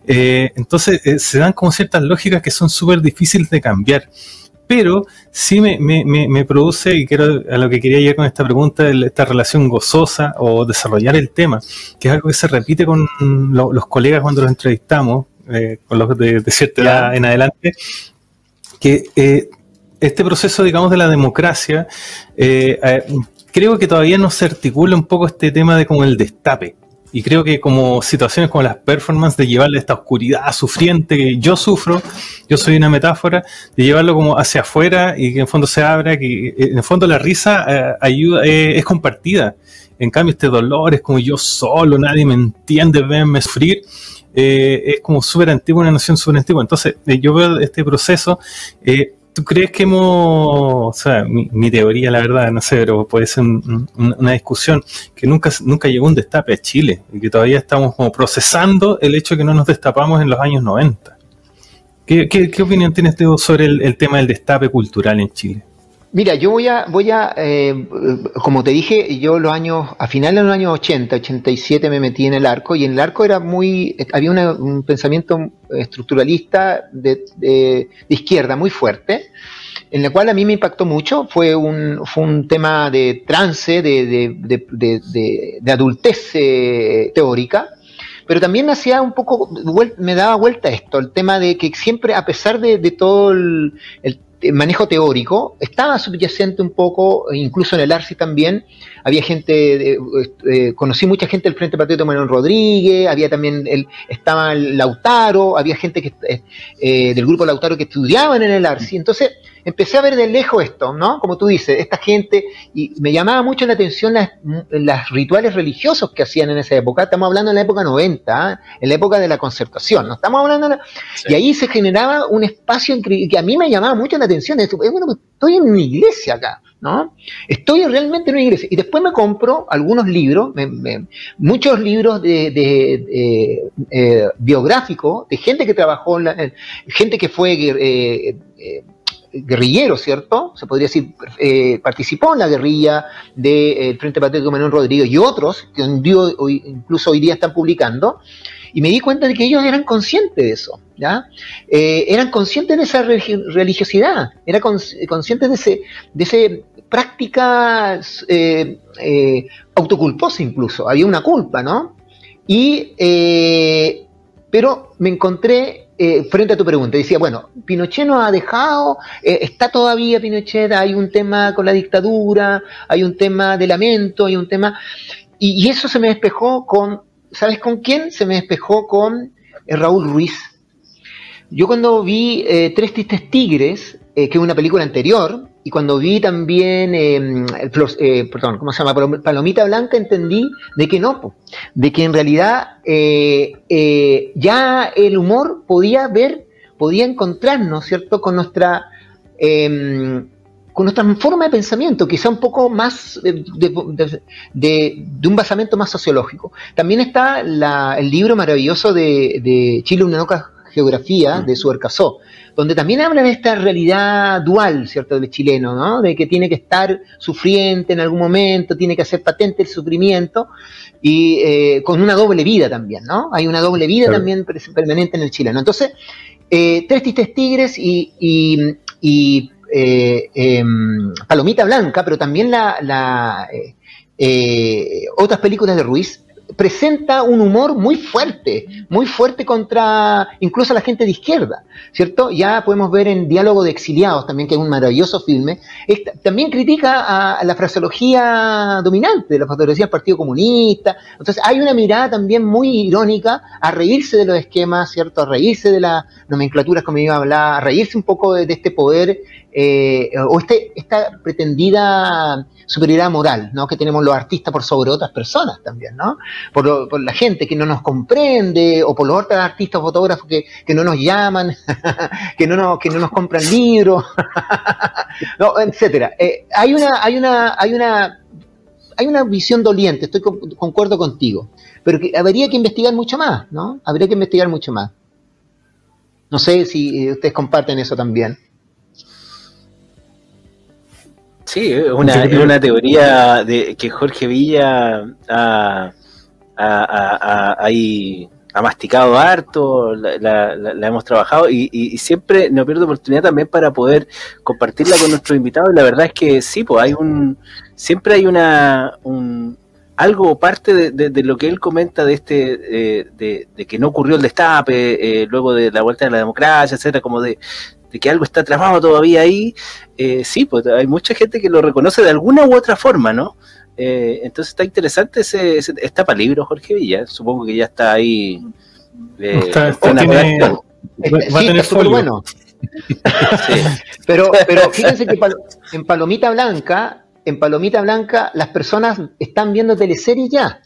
Eh, entonces eh, se dan como ciertas lógicas que son súper difíciles de cambiar. Pero sí me, me, me, produce, y quiero a lo que quería llegar con esta pregunta, esta relación gozosa o desarrollar el tema, que es algo que se repite con los colegas cuando los entrevistamos, eh, con los de, de cierta edad en adelante, que eh, este proceso, digamos, de la democracia, eh, eh, creo que todavía no se articula un poco este tema de como el destape. Y creo que como situaciones como las performances de llevarle esta oscuridad sufriente que yo sufro, yo soy una metáfora, de llevarlo como hacia afuera y que en fondo se abra, que en el fondo la risa ayuda, es compartida. En cambio este dolor es como yo solo, nadie me entiende, venme sufrir eh, es como súper antiguo, una nación súper antigua. Entonces, eh, yo veo este proceso. Eh, ¿Tú crees que hemos, o sea, mi, teoría, la verdad, no sé, pero puede ser una discusión, que nunca, nunca llegó un destape a Chile y que todavía estamos como procesando el hecho de que no nos destapamos en los años 90? ¿Qué, qué, opinión tienes tú sobre el tema del destape cultural en Chile? Mira, yo voy a, voy a eh, como te dije, yo los años, a finales de los años 80, 87 me metí en el arco y en el arco era muy, había un pensamiento estructuralista de, de, izquierda muy fuerte, en el cual a mí me impactó mucho, fue un, fue un tema de trance, de, de adultez eh, teórica, pero también hacía un poco, me daba vuelta esto, el tema de que siempre, a pesar de, todo el, el manejo teórico, estaba subyacente un poco, incluso en el ARSI también, había gente, eh, conocí mucha gente del Frente Patriota Manuel Rodríguez, había también, el, estaba el Lautaro, había gente que, eh, eh, del grupo Lautaro que estudiaban en el ARSI, entonces empecé a ver de lejos esto, ¿no? Como tú dices, esta gente, y me llamaba mucho la atención las, rituales religiosos que hacían en esa época, estamos hablando en la época 90, ¿ah? en la época de la concertación, no estamos hablando, de y ahí se generaba un espacio que a mí me llamaba mucho la atención, bueno, estoy en una iglesia acá, ¿no? Estoy realmente en una iglesia. Y después me compro algunos libros, muchos libros de, eh, biográficos de gente que trabajó, gente que fue eh, eh, guerrillero, ¿cierto? Se podría decir, participó en la guerrilla del Frente Patriótico Manuel Rodríguez y otros, que incluso hoy día están publicando, y me di cuenta de que ellos eran conscientes de eso, ¿ya? eran conscientes de esa religiosidad, eran conscientes de ese, de ese práctica eh, eh, autoculposa incluso, había una culpa, ¿no? Y, eh, pero me encontré frente a tu pregunta, decía, bueno, Pinochet nos ha dejado, está todavía Pinochet, hay un tema con la dictadura, hay un tema de lamento, hay un tema... Y, y eso se me despejó con, ¿sabes con quién? Se me despejó con Raúl Ruiz. Yo cuando vi Tres Tristes Tigres, que es una película anterior, y cuando vi también em, el, eh, perdón, ¿cómo se llama? Palomita Blanca, entendí de que no, de que en realidad eh, eh, ya el humor podía ver, podía encontrarnos, ¿cierto?, con nuestra, em, con nuestra forma de pensamiento, quizá un poco más de, de- un basamento más sociológico. También está la- el libro maravilloso de, Chile, una loca geografía, de Suercasó, donde también habla de esta realidad dual, ¿cierto?, del chileno, ¿no? De que tiene que estar sufriente en algún momento, tiene que hacer patente el sufrimiento, y eh, con una doble vida también, ¿no? Hay una doble vida Claro. también permanente en el chileno. Entonces, eh, Tres Tristes Tigres y, y- y, eh, em, Palomita Blanca, pero también la, la, otras películas de Ruiz, presenta un humor muy fuerte, muy fuerte contra incluso la gente de izquierda, ¿cierto? Ya podemos ver en Diálogo de Exiliados también, que es un maravilloso filme, también critica a, a la fraseología dominante la fotografía del Partido Comunista, entonces hay una mirada también muy irónica a reírse de los esquemas, ¿cierto? A reírse de las nomenclaturas, como iba a hablar, a reírse un poco de este poder eh, o este, esta pretendida superioridad moral, ¿no? Que tenemos los artistas por sobre otras personas también, ¿no? Por, lo- por la gente que no nos comprende, o por los otros artistas fotógrafos que, no nos llaman, que no nos, que no nos compran libros, etcétera. Eh, hay una, hay una, hay una, hay una visión doliente, estoy con- concuerdo contigo, pero que habría que investigar mucho más, ¿no? Habría que investigar mucho más. No sé si eh, ustedes comparten eso también. Sí, es una, es una teoría de que Jorge Villa ha, ha- ha- ha- masticado harto, la, la- hemos trabajado y, y- y siempre no pierdo oportunidad también para poder compartirla con nuestros invitados. La verdad es que sí, pues hay un, siempre hay una, un, algo parte de, de- de lo que él comenta de este, eh, de, de que no ocurrió el destape, eh, luego de la vuelta de la democracia, etcétera, como de, de que algo está tramado todavía ahí, eh, sí, pues hay mucha gente que lo reconoce de alguna u otra forma, ¿no? Eh, entonces está interesante ese, ese está para libro Jorge Villa, supongo que ya está ahí. eh, Está- está- una tiene- redacción. va- va a Sí, tener está bueno. Pero, pero fíjense que pal- en Palomita Blanca, en Palomita Blanca, las personas están viendo teleseries ya.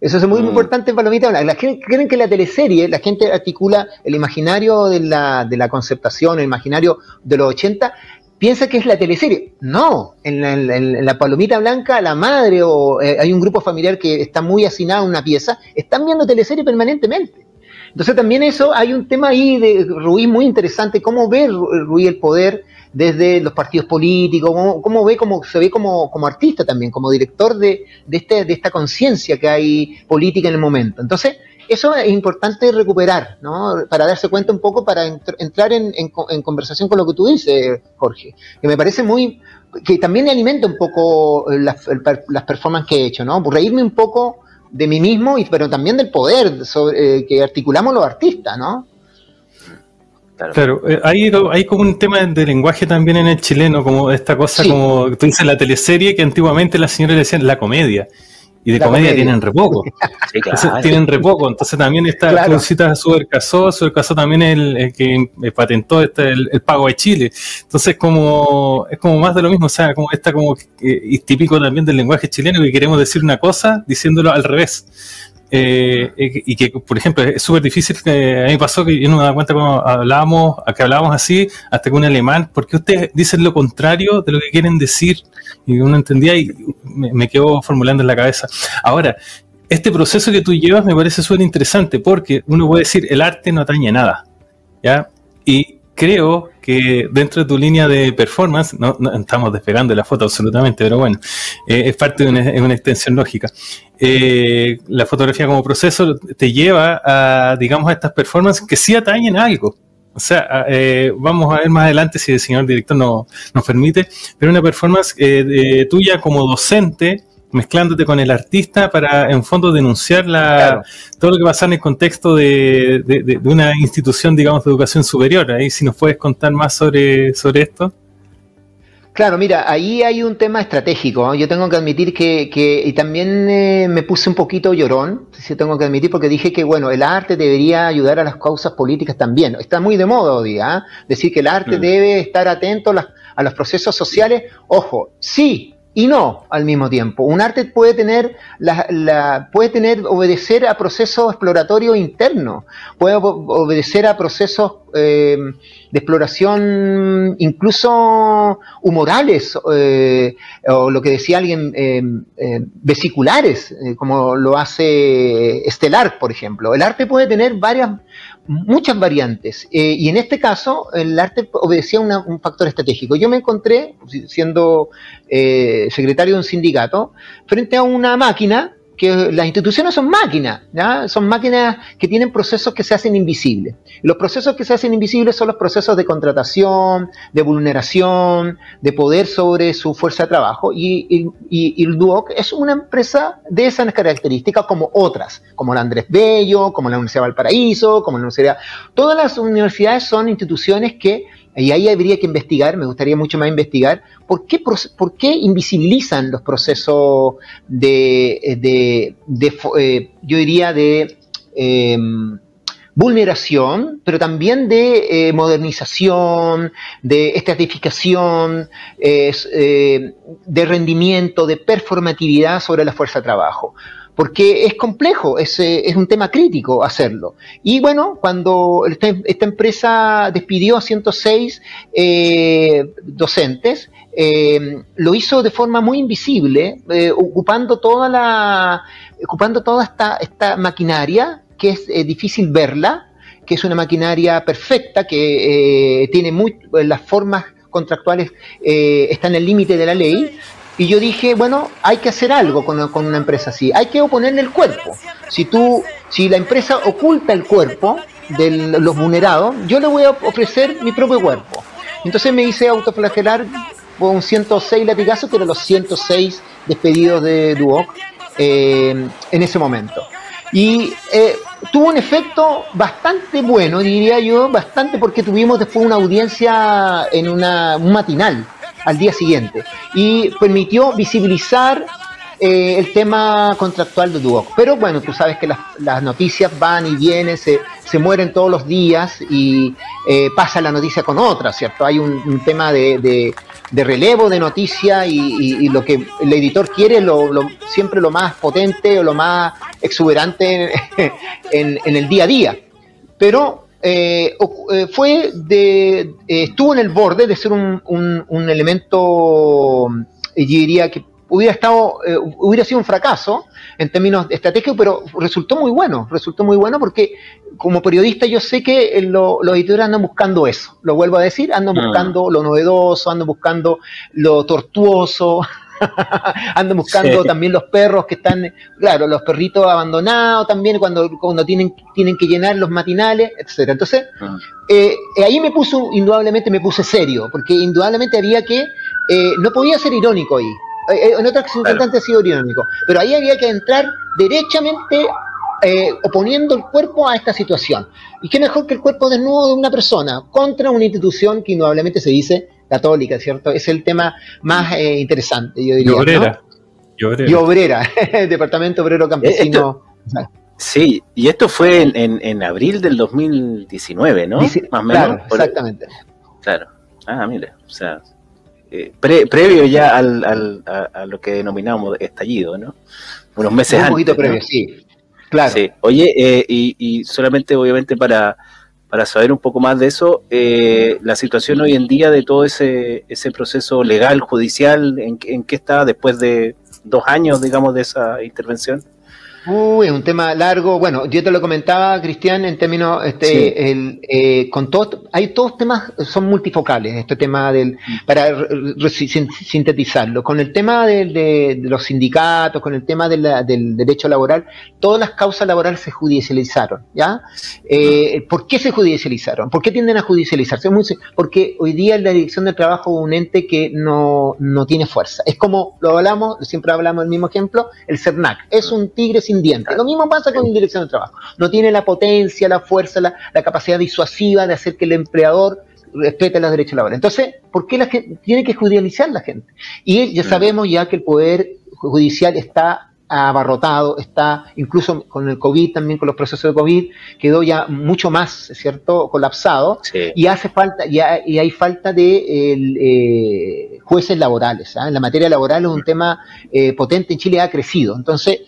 Eso es muy importante en Palomita Blanca. La gente creen que la teleserie, la gente articula el imaginario de la, de la concertación, el imaginario de los 80, piensa que es la teleserie. No, en la, en Palomita Blanca, la madre o eh, hay un grupo familiar que está muy hacinado en una pieza, están viendo teleserie permanentemente. Entonces también eso, hay un tema ahí de Ruiz muy interesante, cómo ve Ru- Ruiz el poder desde los partidos políticos, cómo, ve cómo se ve como, artista también, como director de, de, este, de esta conciencia que hay política en el momento. Entonces, eso es importante recuperar, ¿no? Para darse cuenta un poco, para entr- entrar en, en co- en conversación con lo que tú dices, Jorge, que me parece muy, que también alimenta un poco eh, las performances que he hecho, ¿no? Por reírme un poco de mí mismo, y, pero también del poder sobre, eh, que articulamos los artistas, ¿no? Claro, eh, hay, hay como un tema de lenguaje también en el chileno, como esta cosa, Sí. como tú dices, la teleserie, que antiguamente las señoras le decían la comedia. Y de comedia, comedia. tienen re poco. Sí, Entonces, claro. tienen re poco. Entonces también está, Claro. tú citas a Subercasó, Subercasó también es el, el que eh, patentó este, el, el pago de Chile. Entonces como, es como más de lo mismo, o sea, como esta como, eh, y típico también del lenguaje chileno, que queremos decir una cosa diciéndolo al revés. Eh, eh, y que, por ejemplo, es súper difícil que a mí pasó que yo no me daba cuenta cuando hablábamos, que hablábamos así, hasta que un alemán, porque ustedes dicen lo contrario de lo que quieren decir, y uno entendía y me, me quedó formulando en la cabeza. Ahora, este proceso que tú llevas me parece súper interesante, porque uno puede decir, el arte no atañe nada, ¿ya? Y creo que dentro de tu línea de performance, no, no estamos despegando la foto absolutamente, pero bueno, eh, es parte de una, extensión lógica. Eh, la fotografía como proceso te lleva a, digamos, a estas performances que sí atañen algo. O sea, eh, vamos a ver más adelante si el señor director no- nos permite, pero una performance tuya como docente, mezclándote con el artista para, en fondo, denunciar la, todo lo que pasa en el contexto de, de- de- de una institución, digamos, de educación superior. Ahí, si nos puedes contar más sobre, sobre esto. Claro, mira, ahí hay un tema estratégico. ¿no? Yo tengo que admitir que, que- y también eh, me puse un poquito llorón, sí tengo que admitir, porque dije que, bueno, el arte debería ayudar a las causas políticas también. Está muy de moda hoy día, ¿ah? decir que el arte Mm. debe estar atento a, las- a los procesos sociales. Ojo, sí, y no al mismo tiempo. Un arte puede tener, la, puede tener, obedecer a procesos exploratorios internos, puede ob- obedecer a procesos eh, de exploración incluso humorales, eh, o lo que decía alguien, eh, vesiculares, como lo hace Estelar, por ejemplo. El arte puede tener varias, muchas variantes, eh, y en este caso el arte obedecía a un factor estratégico. Yo me encontré, siendo eh, secretario de un sindicato, frente a una máquina que las instituciones son máquinas, ¿ya? son máquinas que tienen procesos que se hacen invisibles. Los procesos que se hacen invisibles son los procesos de contratación, de vulneración, de poder sobre su fuerza de trabajo. Y el Duoc es una empresa de esas características como otras, como la Andrés Bello, como la Universidad de Valparaíso, como la Universidad... Todas las universidades son instituciones que y ahí habría que investigar, me gustaría mucho más investigar, ¿por qué, por qué invisibilizan los procesos de, de- de eh, yo diría, de eh, vulneración, pero también de eh, modernización, de estratificación, eh, eh, de rendimiento, de performatividad sobre la fuerza de trabajo porque es complejo, es, eh, es un tema crítico hacerlo. Y bueno, cuando esta, esta empresa despidió a 106 eh, docentes, eh, lo hizo de forma muy invisible, eh, ocupando toda la, ocupando toda esta, esta maquinaria que es eh, difícil verla, que es una maquinaria perfecta, que tiene muy, las formas contractuales eh, están el límite de la ley, y yo dije, bueno, hay que hacer algo con, con una empresa así, hay que oponerle el cuerpo. Si tú, si la empresa oculta el cuerpo de los vulnerados, yo le voy a ofrecer mi propio cuerpo. Entonces me hice autoflagelar con 106 latigazos, que eran los 106 despedidos de Duoc eh, en ese momento. Y eh, tuvo un efecto bastante bueno, diría yo, bastante porque tuvimos después una audiencia en una, un matinal al día siguiente y permitió visibilizar eh, el tema contractual de Duoc. Pero bueno, tú sabes que las, las noticias van y vienen, se, se mueren todos los días y eh, pasa la noticia con otra, ¿cierto? Hay un, tema de, de- relevo de noticia y, y- lo que el editor quiere, lo, lo- siempre lo más potente o lo más exuberante en- en el día a día. Pero eh, eh, fue de, eh, estuvo en el borde de ser un, un- un elemento, eh, yo diría que hubiera estado, eh, hubiera sido un fracaso en términos estratégicos, pero resultó muy bueno, resultó muy bueno porque como periodista yo sé que lo- los editores andan buscando eso, lo vuelvo a decir, andan Mm. buscando lo novedoso, andan buscando lo tortuoso, andan buscando Sí. también los perros que están, claro, los perritos abandonados también cuando, cuando tienen, tienen que llenar los matinales, etcétera. Entonces, eh, eh, ahí me puso, indudablemente me puse serio, porque indudablemente había que, eh, no podía ser irónico ahí. En otras circunstancias ha sido irónico, pero ahí había que entrar derechamente eh, oponiendo el cuerpo a esta situación. Y qué mejor que el cuerpo desnudo de una persona contra una institución que indudablemente se dice católica, ¿cierto? Es el tema más eh, interesante, yo Y diría. Y obrera. Y obrera, Departamento Obrero Campesino. Sí, y esto fue en, en- en abril del 2019, ¿no? Dice- Más o menos. claro, por- exactamente. Claro. Ah, mire, o sea, eh, pre- previo ya al, al- a, a lo que denominamos estallido, ¿no? Unos meses Un antes. poquito ¿no? previo, sí. Claro. Sí. Oye, eh, y, y solamente obviamente para, para saber un poco más de eso, eh, la situación hoy en día de todo ese, ese proceso legal, judicial, ¿en, en qué está después de dos años, digamos, de esa intervención? Uy, es un tema largo. Bueno, yo te lo comentaba, Cristian, en términos, este, Sí. el, eh, con todo, hay todos temas, son multifocales, este tema del, para re- re- sin- sintetizarlo. Con el tema del- de, de los sindicatos, con el tema de la- del derecho laboral, todas las causas laborales se judicializaron, ¿ya? Eh, ¿Por qué se judicializaron? ¿Por qué tienden a judicializarse? Porque hoy día la Dirección del Trabajo es un ente que no, no tiene fuerza. Es como lo hablamos, siempre hablamos del mismo ejemplo, el CERNAC. Es un tigre sin Lo mismo pasa con la Dirección del Trabajo. No tiene la potencia, la fuerza, la, la capacidad disuasiva de hacer que el empleador respete los derechos laborales. Entonces, ¿por qué la gente tiene que judicializar la gente? Y ya sabemos ya que el poder judicial está abarrotado, está incluso con el COVID, también con los procesos de COVID, quedó ya mucho más, ¿cierto?, colapsado, y hace falta, ya, y hay falta de el, eh, jueces laborales. ¿ah? En la materia laboral es un tema eh, potente en Chile, ha crecido. Entonces,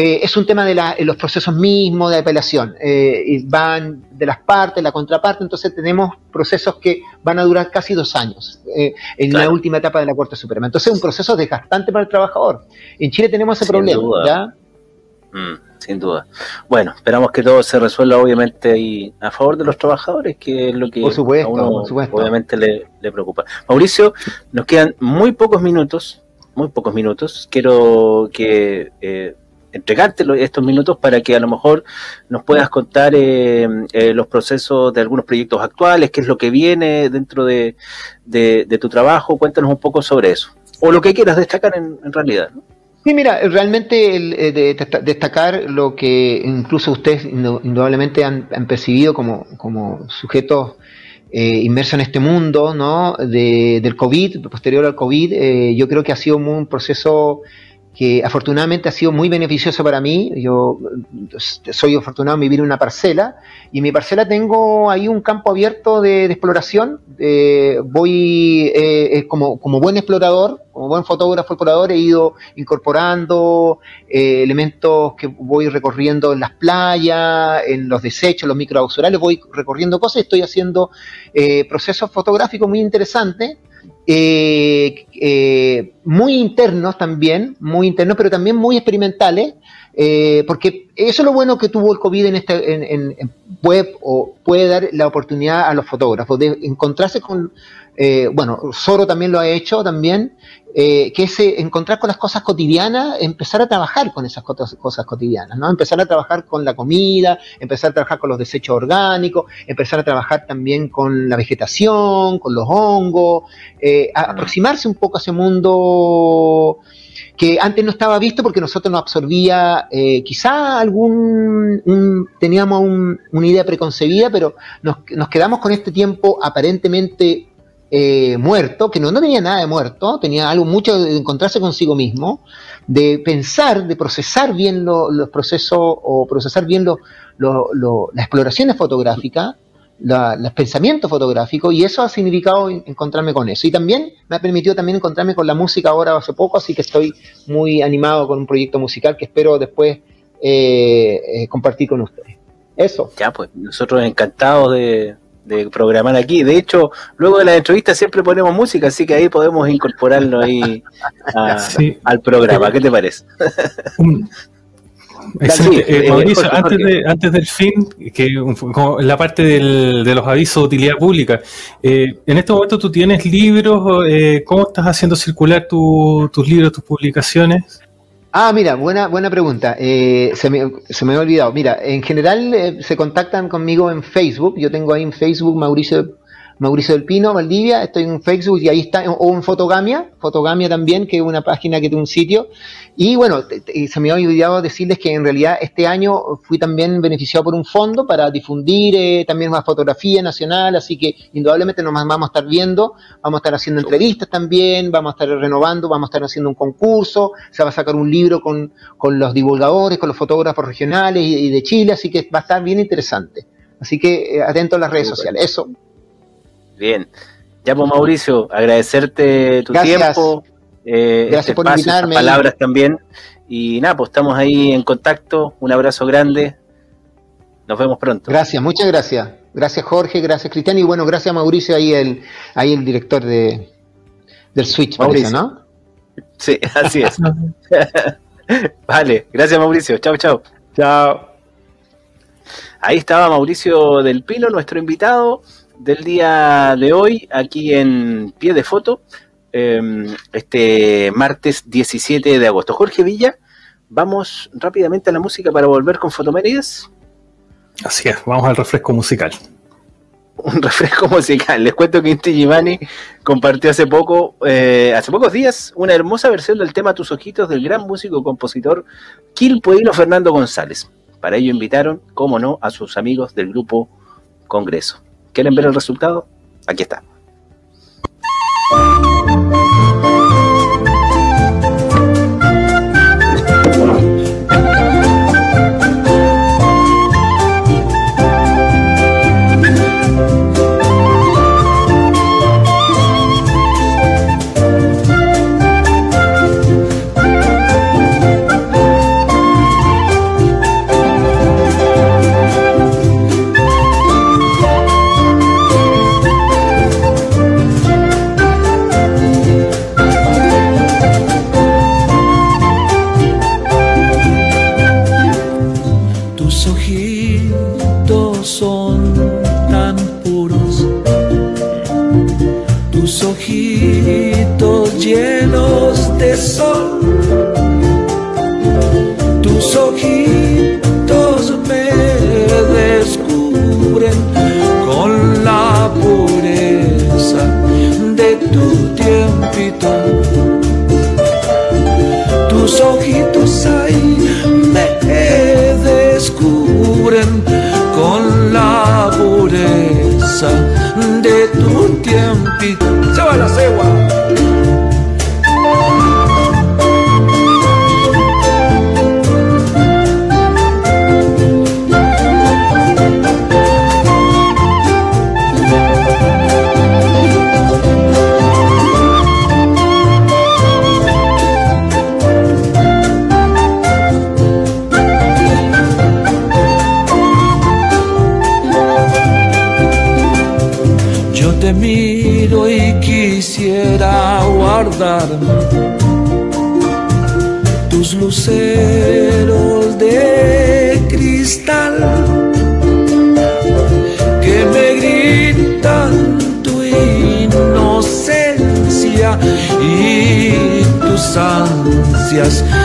eh, es un tema de la, los procesos mismos de apelación. Eh, van de las partes, la contraparte, entonces tenemos procesos que van a durar casi dos años eh, en la última etapa de la Corte Suprema. Entonces es un proceso desgastante para el trabajador. En Chile tenemos ese Sin problema. duda. ¿ya? Mm, sin duda. Bueno, esperamos que todo se resuelva obviamente ahí a favor de los trabajadores, que es lo que Por supuesto, a uno por supuesto. obviamente le, le preocupa. Mauricio, nos quedan muy pocos minutos, muy pocos minutos. Quiero que eh, entregarte estos minutos para que a lo mejor nos puedas contar eh, eh, los procesos de algunos proyectos actuales, qué es lo que viene dentro de, de- de tu trabajo. Cuéntanos un poco sobre eso. O lo que quieras destacar en, en realidad. ¿no? Sí, mira, realmente el, eh, de- de- destacar lo que incluso ustedes indudablemente han, han percibido como, como sujetos eh, inmersos en este mundo ¿no? de- del COVID, posterior al COVID, eh, yo creo que ha sido muy- un proceso que afortunadamente ha sido muy beneficioso para mí. Yo eh, soy afortunado en vivir en una parcela y en mi parcela tengo ahí un campo abierto de, de exploración. Eh, voy eh, como, como buen explorador, como buen fotógrafo explorador, he ido incorporando eh, elementos que voy recorriendo en las playas, en los desechos, los microauxurales, voy recorriendo cosas, estoy haciendo eh, procesos fotográficos muy interesantes eh, eh, muy internos también, muy internos, pero también muy experimentales, eh, porque eso es lo bueno que tuvo el COVID en, este, en, en- web o puede dar la oportunidad a los fotógrafos de encontrarse con, eh, bueno, Soro también lo ha hecho también, eh, que es eh, encontrar con las cosas cotidianas, empezar a trabajar con esas cosas, cosas cotidianas, ¿no? Empezar a trabajar con la comida, empezar a trabajar con los desechos orgánicos, empezar a trabajar también con la vegetación, con los hongos, eh, a- aproximarse un poco a ese mundo que antes no estaba visto porque nosotros nos absorbía eh, quizá algún un- teníamos un- una idea preconcebida pero nos, nos quedamos con este tiempo aparentemente eh, muerto que no, no tenía nada de muerto tenía algo mucho de encontrarse consigo mismo de pensar de procesar bien lo- los procesos o procesar bien lo- las exploraciones fotográficas los pensamientos fotográficos y eso ha significado en- encontrarme con eso. Y también me ha permitido también encontrarme con la música ahora hace poco, así que estoy muy animado con un proyecto musical que espero después eh, eh, compartir con ustedes. Eso. Ya, pues nosotros encantados de, de programar aquí. De hecho, luego de la entrevista siempre ponemos música, así que ahí podemos incorporarlo ahí a- Sí. al programa. ¿Qué te parece? Excelente. Sí, Eh, eh, Mauricio, Jorge, antes, Jorge. de, antes del fin, que un- como la parte del- de los avisos de utilidad pública, eh, en este momento tú tienes libros, eh, ¿cómo estás haciendo circular tu- tus libros, tus publicaciones? Ah, mira, buena, buena pregunta. Eh, se, me, se me había olvidado. Mira, en general eh, se contactan conmigo en Facebook. Yo tengo ahí en Facebook Mauricio, Mauricio del Pino, Valdivia. Estoy en Facebook y ahí está, o en Fotogamia, Fotogamia también, que es una página que tiene un sitio. Y bueno, te- te- se me había olvidado decirles que en realidad este año fui también beneficiado por un fondo para difundir eh, también más fotografía nacional, así que indudablemente nos vamos a estar viendo, vamos a estar haciendo entrevistas también, vamos a estar renovando, vamos a estar haciendo un concurso, se va a sacar un libro con, con los divulgadores, con los fotógrafos regionales y, y de Chile, así que va a estar bien interesante. Así que eh, atento a las redes sociales. Eso. Bien. Ya, pues Mauricio, agradecerte tu Gracias. tiempo, eh, Gracias este por espacio, invitarme. palabras también. Y nada, pues estamos ahí en contacto. Un abrazo grande. Nos vemos pronto. Gracias, muchas gracias. Gracias Jorge, gracias Cristian y bueno, gracias Mauricio, ahí el, ahí el director de, del Switch, parece, Mauricio. ¿no? Sí, así es. vale, gracias Mauricio. Chao, chao. Chao. Ahí estaba Mauricio del Pino, nuestro invitado del día de hoy, aquí en Pie de Foto, eh, este martes 17 de agosto. Jorge Villa, vamos rápidamente a la música para volver con Fotomérides. Así es, vamos al refresco musical. Un refresco musical. Les cuento que Inti Gimani compartió hace poco, eh, hace pocos días, una hermosa versión del tema Tus Ojitos del gran músico compositor Quilpuedino Fernando González. Para ello invitaron, como no, a sus amigos del grupo Congreso. ¿Quieren ver el resultado? Aquí está. Ojitos ahí me descubren con la pureza de tu tiempito. Ansias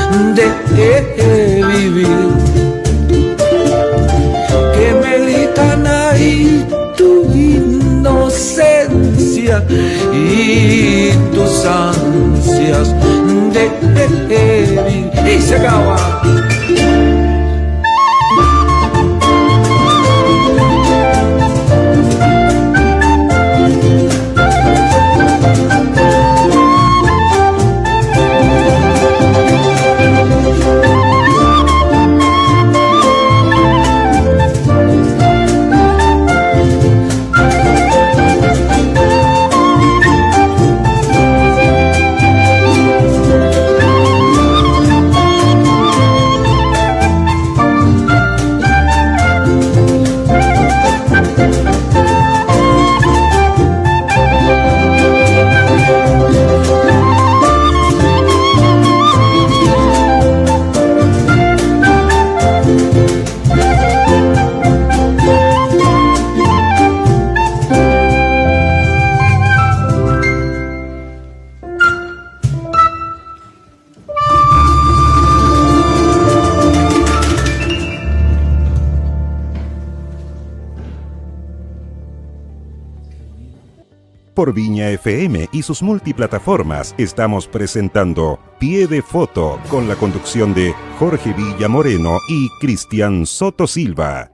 sus multiplataformas estamos presentando Pie de Foto con la conducción de Jorge Villamoreno y Cristian Soto Silva.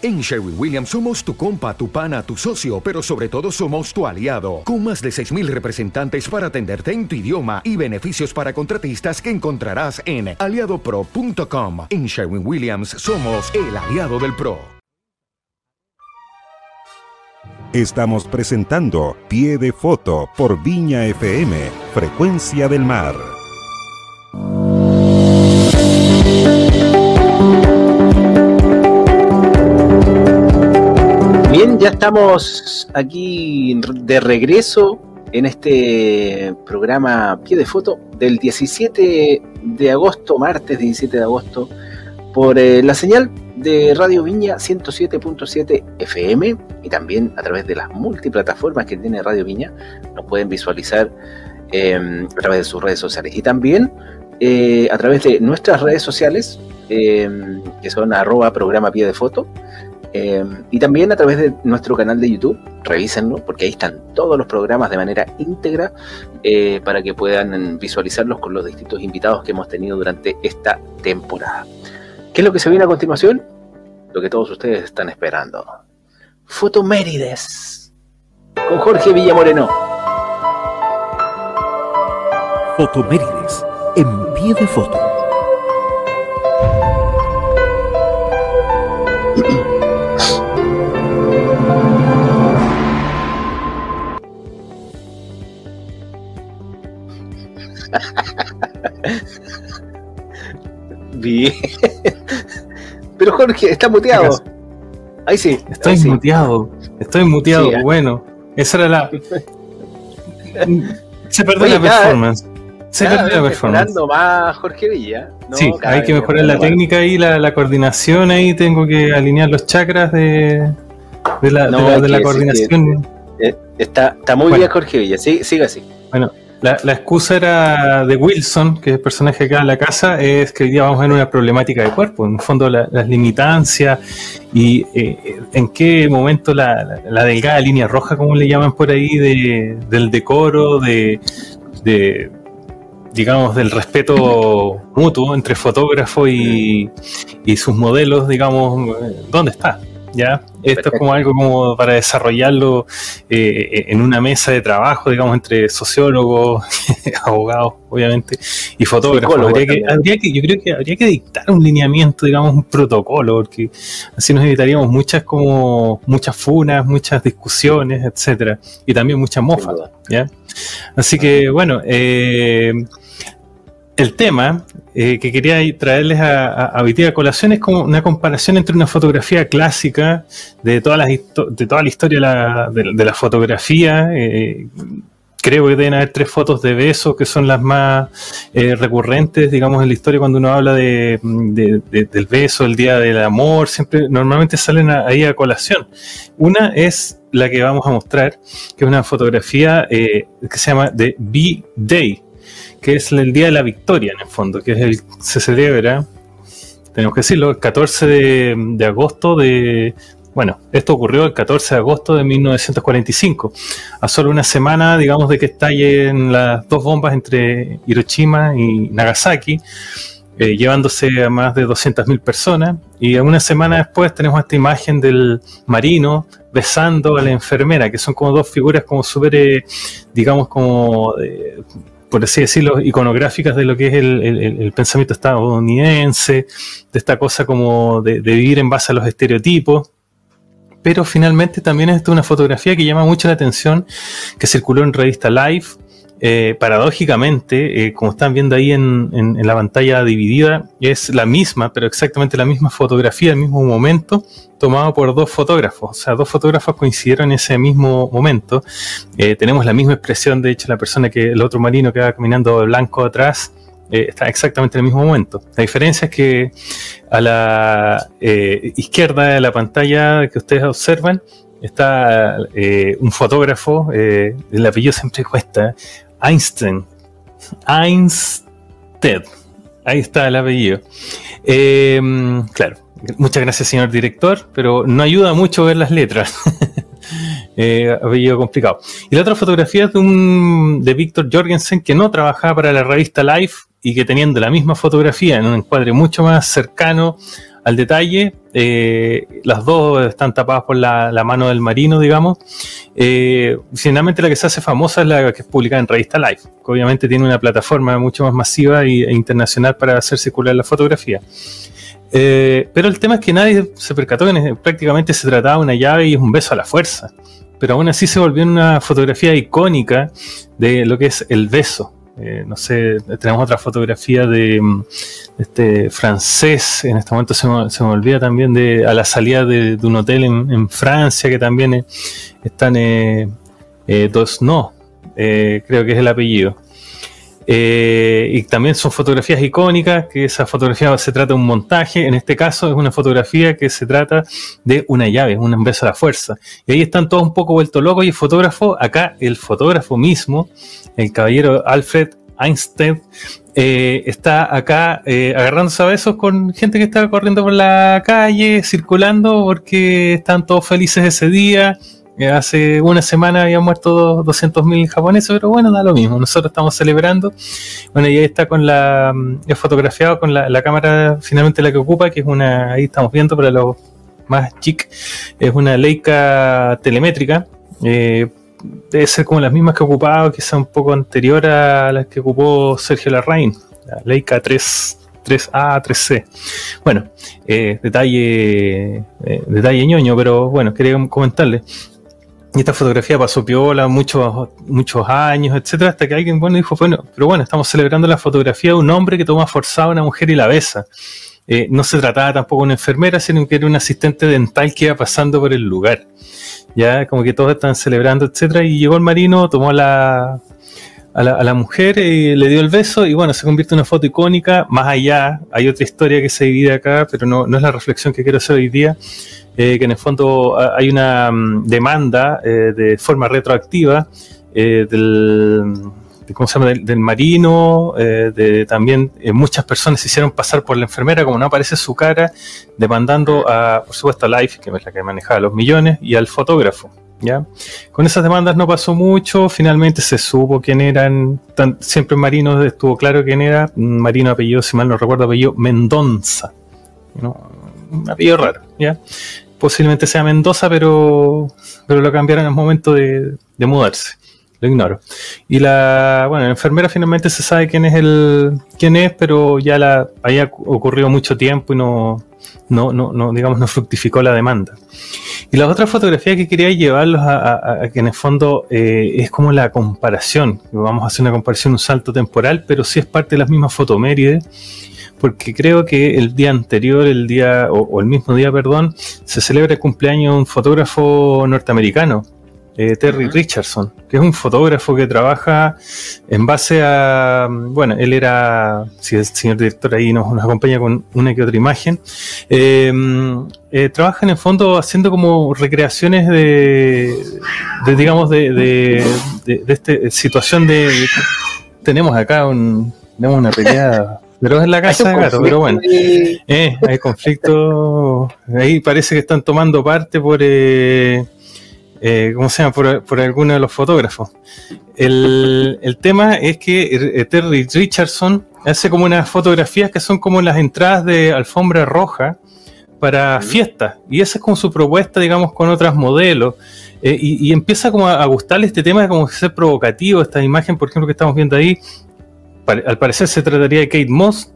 En Sherwin Williams somos tu compa, tu pana, tu socio, pero sobre todo somos tu aliado, con más de 6.000 representantes para atenderte en tu idioma y beneficios para contratistas que encontrarás en aliadopro.com. En Sherwin Williams somos el aliado del PRO. Estamos presentando Pie de Foto por Viña FM, Frecuencia del Mar. Bien, ya estamos aquí de regreso en este programa Pie de Foto del 17 de agosto, martes 17 de agosto, por eh, la señal de Radio Viña 107.7 FM y también a través de las multiplataformas que tiene Radio Viña, nos pueden visualizar eh, a través de sus redes sociales y también eh, a través de nuestras redes sociales, eh, que son arroba programa Pie de Foto, eh, y también a través de nuestro canal de YouTube, revísenlo, porque ahí están todos los programas de manera íntegra eh, para que puedan visualizarlos con los distintos invitados que hemos tenido durante esta temporada. ¿Qué es lo que se viene a continuación? Lo que todos ustedes están esperando. Fotomérides con Jorge Villamoreno. Fotomérides en pie de foto. Bien. Pero Jorge, está muteado. Ahí sí. Estoy ahí sí. muteado. Estoy muteado. Sí, bueno, esa era la. Se perdió Oye, la performance. Se perdió la performance. mejorando más Jorge Villa. ¿no? sí, hay que mejorar la técnica y la, la coordinación ahí. Tengo que alinear los chakras de, de la, de de coordinación. Eh, está, está muy Bueno. bien Jorge Villa, sí, siga así. Bueno, la, la excusa era de Wilson, que es el personaje acá en la casa, es que hoy día vamos a ver una problemática de cuerpo, en el fondo la- las limitancias y eh, en qué momento la, la- delgada línea roja, como le llaman por ahí, de, del decoro, de, digamos, del respeto mutuo entre fotógrafo y, y sus modelos, digamos, ¿dónde está? ¿Ya? Esto es como algo como para desarrollarlo eh, en una mesa de trabajo, digamos, entre sociólogos, abogados, obviamente, y fotógrafos. Habría que, también. habría que, yo creo que habría que dictar un lineamiento, digamos, un protocolo, porque así nos evitaríamos muchas como muchas funas, muchas discusiones, etcétera, y también muchas mofas, ¿ya? Así que bueno, eh, el tema eh, que quería traerles a, a, a colación es como una comparación entre una fotografía clásica de, todas las de toda la historia de la, fotografía. eh, creo que deben haber tres fotos de besos que son las más eh, recurrentes, digamos, en la historia cuando uno habla de- del beso, el día del amor, siempre normalmente salen a- ahí a colación. Una es la que vamos a mostrar, que es una fotografía eh, que se llama The B-Day, que es el Día de la Victoria, en el fondo, que es el se celebra, tenemos que decirlo, el 14 de, agosto de... Bueno, esto ocurrió el 14 de agosto de 1945, a solo una semana, digamos, de que estallen las dos bombas entre Hiroshima y Nagasaki, eh, llevándose a más de 200.000 personas. Y una semana después tenemos esta imagen del marino besando a la enfermera, que son como dos figuras como súper, eh, digamos, como, eh, por así decirlo, iconográficas de lo que es el, el- pensamiento estadounidense, de esta cosa como de, de vivir en base a los estereotipos. Pero finalmente también es una fotografía que llama mucho la atención, que circuló en revista Life, eh, paradójicamente, eh, como están viendo ahí en, la pantalla dividida, es la misma, pero exactamente la misma fotografía, el mismo momento, tomado por dos fotógrafos. O sea, dos fotógrafos coincidieron en ese mismo momento. Eh, tenemos la misma expresión, de hecho, la persona que, el otro marino que va caminando de blanco atrás, está exactamente en el mismo momento. La diferencia es que a la izquierda de la pantalla que ustedes observan, está un fotógrafo, el apellido siempre cuesta, Einstein. Einstein. Ahí está el apellido. Eh, claro, muchas gracias, señor director, pero no ayuda mucho ver las letras. Eh, apellido complicado. Y la otra fotografía es de un de Víctor Jorgensen que no trabajaba para la revista Life y que teniendo la misma fotografía en un encuadre mucho más cercano al detalle, eh, las dos están tapadas por la, mano del marino, digamos. Eh, finalmente la que se hace famosa es la que es publicada en revista Life, que obviamente tiene una plataforma mucho más masiva e internacional para hacer circular la fotografía. Eh, pero el tema es que nadie se percató que prácticamente se trataba de una llave y es un beso a la fuerza. Pero aún así se volvió una fotografía icónica de lo que es el beso. Eh, no sé, tenemos otra fotografía de mm, este francés, en este momento se me, se me olvida también de a la salida de, de un hotel en, Francia que también eh, están eh, eh, dos no, creo que es el apellido. Eh, y también son fotografías icónicas, que esa fotografía se trata de un montaje, en este caso es una fotografía que se trata de una llave, un beso a la fuerza. Y ahí están todos un poco vueltos locos y el fotógrafo, acá el fotógrafo mismo, el caballero Alfred Einstein, eh, está acá eh, agarrándose a besos con gente que está corriendo por la calle, circulando, porque están todos felices ese día. Hace una semana habían muerto 200.000 japoneses, pero bueno, da lo mismo. Nosotros estamos celebrando. Bueno, y ahí está con la. mm, fotografiado con la, la cámara finalmente la que ocupa, que es una. Ahí estamos viendo para los más chic. Es una Leica telemétrica. eh, debe ser como las mismas que ocupaba, quizá un poco anterior a las que ocupó Sergio Larraín. La Leica 3. 3A, 3C. Bueno, eh, detalle, eh, detalle ñoño, pero bueno, quería comentarle. Y esta fotografía pasó piola muchos, muchos años, etcétera, hasta que alguien bueno dijo, bueno, pero bueno, estamos celebrando la fotografía de un hombre que toma forzada a una mujer y la besa. Eh, no se trataba tampoco de una enfermera, sino que era un asistente dental que iba pasando por el lugar. Ya, como que todos estaban celebrando, etcétera, y llegó el marino, tomó a la, a la mujer, eh, le dio el beso y bueno, se convierte en una foto icónica. Más allá, hay otra historia que se divide acá, pero no, no es la reflexión que quiero hacer hoy día. Eh, que en el fondo ah, hay una mm, demanda eh, de forma retroactiva eh, del, de- ¿cómo se llama? del, marino, de también muchas personas se hicieron pasar por la enfermera, como no aparece su cara, demandando a, por supuesto, a Life, que es la que manejaba los millones, y al fotógrafo. ¿Ya? Con esas demandas no pasó mucho, finalmente se supo quién eran, siempre Marino estuvo claro quién era, Marino apellido, si mal no recuerdo, apellido Mendonza, ¿no? un apellido raro, ¿ya? Posiblemente sea Mendoza, pero, pero lo cambiaron en el momento de, mudarse, lo ignoro. Y la, bueno, la enfermera finalmente se sabe quién es el, quién es, pero ya la, había ocurrido mucho tiempo y no, no, no, no, digamos, no fructificó la demanda. Y la otra fotografía que quería llevarlos a que en el fondo eh, es como la comparación. Vamos a hacer una comparación, un salto temporal, pero sí es parte de las mismas fotomérides, porque creo que el día anterior, el día, o, o el mismo día, perdón, se celebra el cumpleaños de un fotógrafo norteamericano, eh, Terry Richardson, que es un fotógrafo que trabaja en base a, bueno, él era, si el señor director ahí nos, nos acompaña con una que otra imagen, eh, eh, trabaja en el fondo haciendo como recreaciones de, de, digamos, de, de, de, de este situación de, de- tenemos acá un, tenemos una pelea, pero es en la casa de gato, pero bueno. de- Eh, hay conflicto. Ahí parece que están tomando parte por, eh, eh, ¿cómo se llama? Por, por alguno de los fotógrafos. El, el tema es que eh, Terry Richardson hace como unas fotografías que son como las entradas de alfombra roja para fiestas. Y esa es como su propuesta, digamos, con otras modelos. Eh, y, y empieza como a, a gustarle este tema de como ser provocativo, esta imagen, por ejemplo, que estamos viendo ahí. Al parecer se trataría de Kate Moss.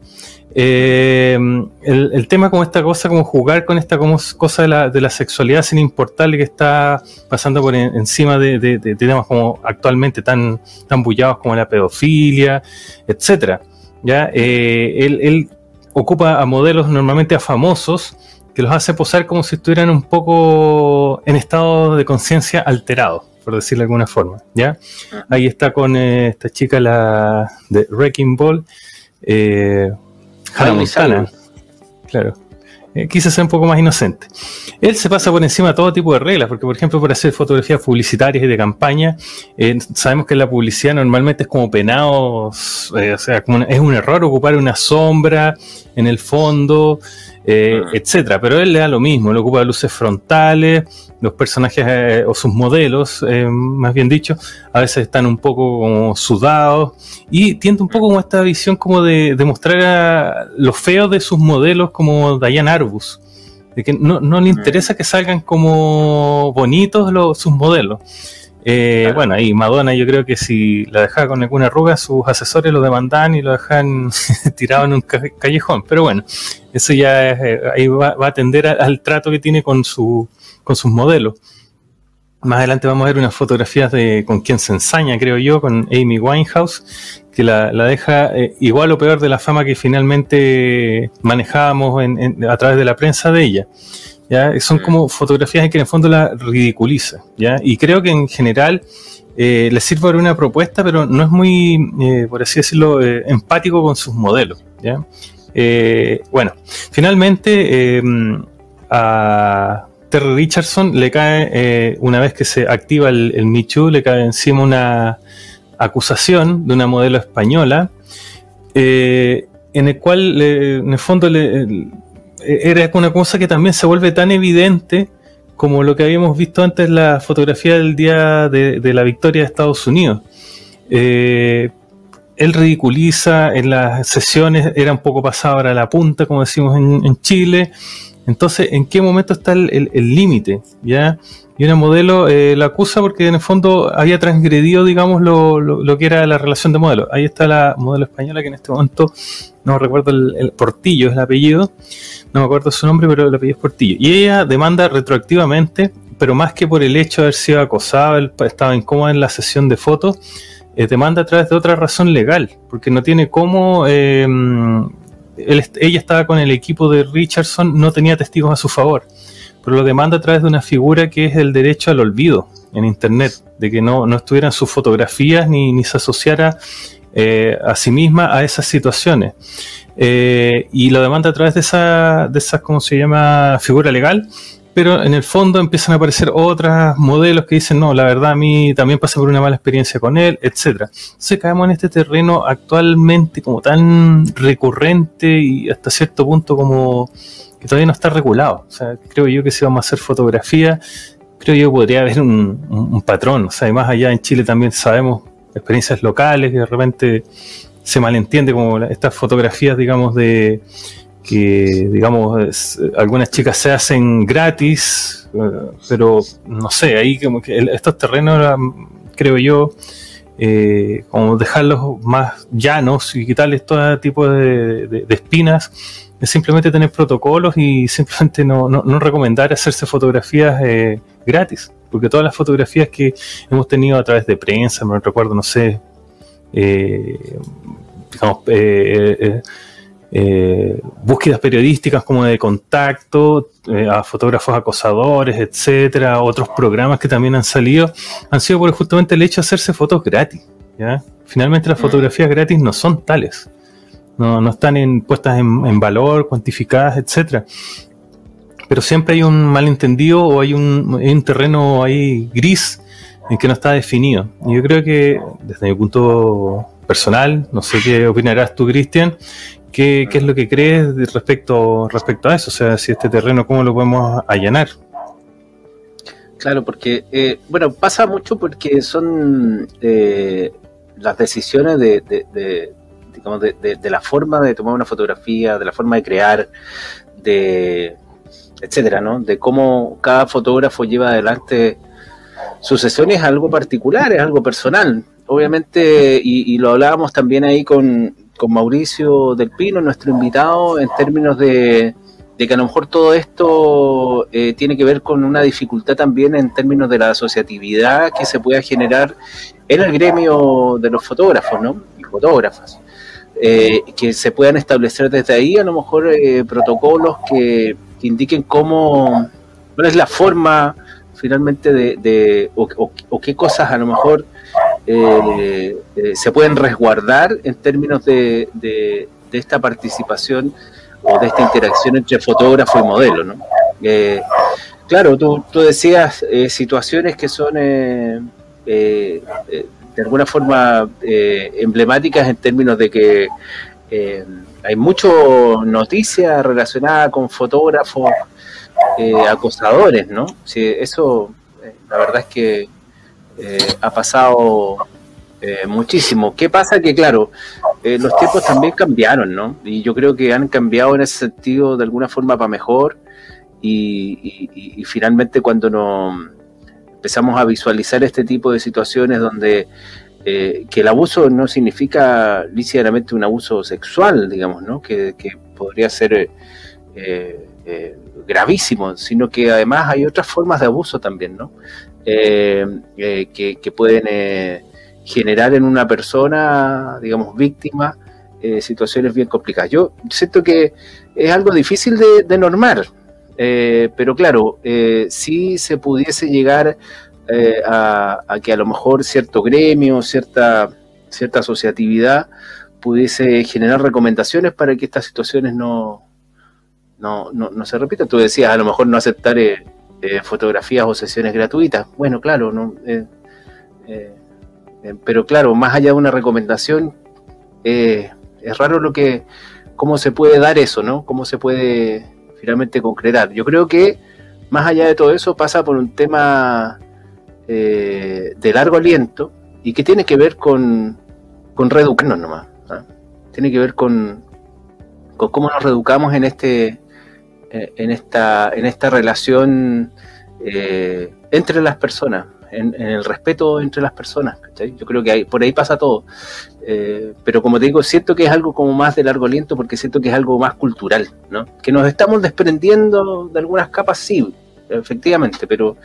Eh, el, tema como esta cosa, como jugar con esta como cosa de la, de la sexualidad sin importarle que está pasando por en- encima de temas como actualmente tan, tan bullados como la pedofilia, etcétera. ¿ya? Eh, él, él ocupa a modelos normalmente a famosos que los hace posar como si estuvieran un poco en estado de conciencia alterado, por decirlo de alguna forma. ¿ya? Ahí está con eh, esta chica la de Wrecking Ball, eh, Hannah Montana. Claro. Eh, quise ser un poco más inocente. Él se pasa por encima de todo tipo de reglas, porque por ejemplo, para hacer fotografías publicitarias y de campaña, eh, sabemos que la publicidad normalmente es como penados, eh, o sea, como una- es un error ocupar una sombra en el fondo, eh, etcétera. Pero él le da lo mismo, le ocupa luces frontales, los personajes eh, o sus modelos, eh, más bien dicho, a veces están un poco como sudados y tiende un poco como esta visión como de, de mostrar a lo feo de sus modelos como Diane Arbus. De que no, no le interesa que salgan como bonitos los, sus modelos. Eh, Bueno, ahí Madonna yo creo que si la dejaba con alguna arruga, sus asesores lo demandan y lo dejan tirado en un ca- callejón. Pero bueno, eso ya es, eh, ahí va, va a atender a- al trato que tiene con, su, con sus modelos. Más adelante vamos a ver unas fotografías de con quien se ensaña, creo yo, con Amy Winehouse, que la, la deja eh, igual o peor de la fama que finalmente manejábamos en- en- a través de la prensa de ella. ¿Ya? Son como fotografías en que en el fondo la ridiculiza. ¿ya? Y creo que en general eh, le sirve para una propuesta, pero no es muy, eh, por así decirlo, eh, empático con sus modelos. ¿ya? Bueno, finalmente eh, a Terry Richardson le cae, una vez que se activa el, el Me Too, le cae encima una acusación de una modelo española, en el cual en el fondo le- era una cosa que también se vuelve tan evidente como lo que habíamos visto antes la fotografía del día de, la victoria de Estados Unidos. Eh, él ridiculiza en las sesiones, era un poco pasado ahora la punta, como decimos en, en Chile. Entonces, ¿en qué momento está el límite? ¿Ya? Y una modelo eh, la acusa porque en el fondo había transgredido, digamos, lo, lo- lo que era la relación de modelo. Ahí está la modelo española que en este momento, no recuerdo el, el Portillo, es el apellido, no me acuerdo su nombre, pero el apellido es Portillo. Y ella demanda retroactivamente, pero más que por el hecho de haber sido acosada, estaba incómoda en la sesión de fotos, eh, demanda a través de otra razón legal, porque no tiene cómo... eh, él ella estaba con el equipo de Richardson, no tenía testigos a su favor, pero lo demanda a través de una figura que es el derecho al olvido en Internet, de que no, no estuvieran sus fotografías ni, ni se asociara eh, a sí misma a esas situaciones. Eh, y lo demanda a través de esa, de esa, ¿cómo se llama?, figura legal, pero en el fondo empiezan a aparecer otros modelos que dicen, no, la verdad a mí también pasé por una mala experiencia con él, etcétera. Entonces caemos en este terreno actualmente como tan recurrente y hasta cierto punto como que todavía no está regulado. O sea, creo yo que si vamos a hacer fotografía, creo yo podría haber un, un, un patrón. O sea, además allá en Chile también sabemos experiencias locales que de repente se malentiende como estas fotografías, digamos, de que, digamos, algunas chicas se hacen gratis, eh, pero no sé, ahí como que el- estos terrenos, creo yo, eh, como dejarlos más llanos y quitarles todo tipo de, espinas, es simplemente tener protocolos y simplemente no, no- no recomendar hacerse fotografías eh, gratis, porque todas las fotografías que hemos tenido a través de prensa, me recuerdo, no sé, eh, digamos, eh, búsquedas periodísticas como de contacto eh, a fotógrafos acosadores, etcétera, otros programas que también han salido, han sido por justamente el hecho de hacerse fotos gratis. ¿ya? Finalmente las fotografías gratis no son tales, no, no están en- puestas en, en valor, cuantificadas, etcétera. Pero siempre hay un malentendido o hay un, hay un terreno ahí gris en que no está definido. Y yo creo que desde mi punto personal, no sé qué opinarás tú, Cristian, ¿qué, qué es lo que crees respecto, respecto a eso? O sea, si este terreno, ¿cómo lo podemos allanar? Claro, porque, eh, bueno, pasa mucho porque son eh, las decisiones de, de- de, digamos, de, la forma de tomar una fotografía, de la forma de crear, de etcétera, ¿no? De cómo cada fotógrafo lleva adelante sus sesiones es algo particular, es algo personal. Obviamente, y lo hablábamos también ahí con, con Mauricio Del Pino, nuestro invitado, en términos de, de que a lo mejor todo esto eh, tiene que ver con una dificultad también en términos de la asociatividad que se pueda generar en el gremio de los fotógrafos, ¿no? Y fotógrafas. Eh, que se puedan establecer desde ahí a lo mejor eh, protocolos que, que indiquen cómo, cuál es la forma finalmente de, de- o, o- o qué cosas a lo mejor eh, eh, se pueden resguardar en términos de, de- esta participación o de esta interacción entre fotógrafo y modelo, ¿no? Eh, claro, tú, decías situaciones que son de alguna forma emblemáticas en términos de que hay mucho noticia relacionada con fotógrafos acosadores, ¿no? Sí, eso, la verdad es que eh, ha pasado eh, muchísimo. ¿Qué pasa? Que claro, eh, los tiempos también cambiaron, ¿no? Y yo creo que han cambiado en ese sentido de alguna forma para mejor. Y, finalmente cuando nos empezamos a visualizar este tipo de situaciones donde que el abuso no significa lícitamente un abuso sexual, digamos, ¿no? Que, que podría ser gravísimo, sino que además hay otras formas de abuso también, ¿no? Eh, eh, que, que pueden eh, generar en una persona, digamos, víctima, eh, situaciones bien complicadas. Yo siento que es algo difícil de, de normar, eh, pero claro, eh, si se pudiese llegar a, a que a lo mejor cierto gremio, cierta, cierta asociatividad pudiese generar recomendaciones para que estas situaciones no, no, no, no se repitan. Tú decías, a lo mejor no aceptar fotografías o sesiones gratuitas. Bueno, claro, eh, eh, eh, pero claro, más allá de una recomendación, es raro lo que, cómo se puede dar eso, ¿no? Cómo se puede finalmente concretar. Yo creo que más allá de todo eso pasa por un tema de largo aliento y que tiene que ver con, con reeducarnos nomás. ¿ah? Tiene que ver con, con cómo nos reeducamos en este en esta en esta relación eh, entre las personas, en, en el respeto entre las personas. ¿cachai? Yo creo que hay, por ahí pasa todo. Eh, pero como te digo, siento que es algo como más de largo aliento porque siento que es algo más cultural, ¿no? Que nos estamos desprendiendo de algunas capas, sí, efectivamente, pero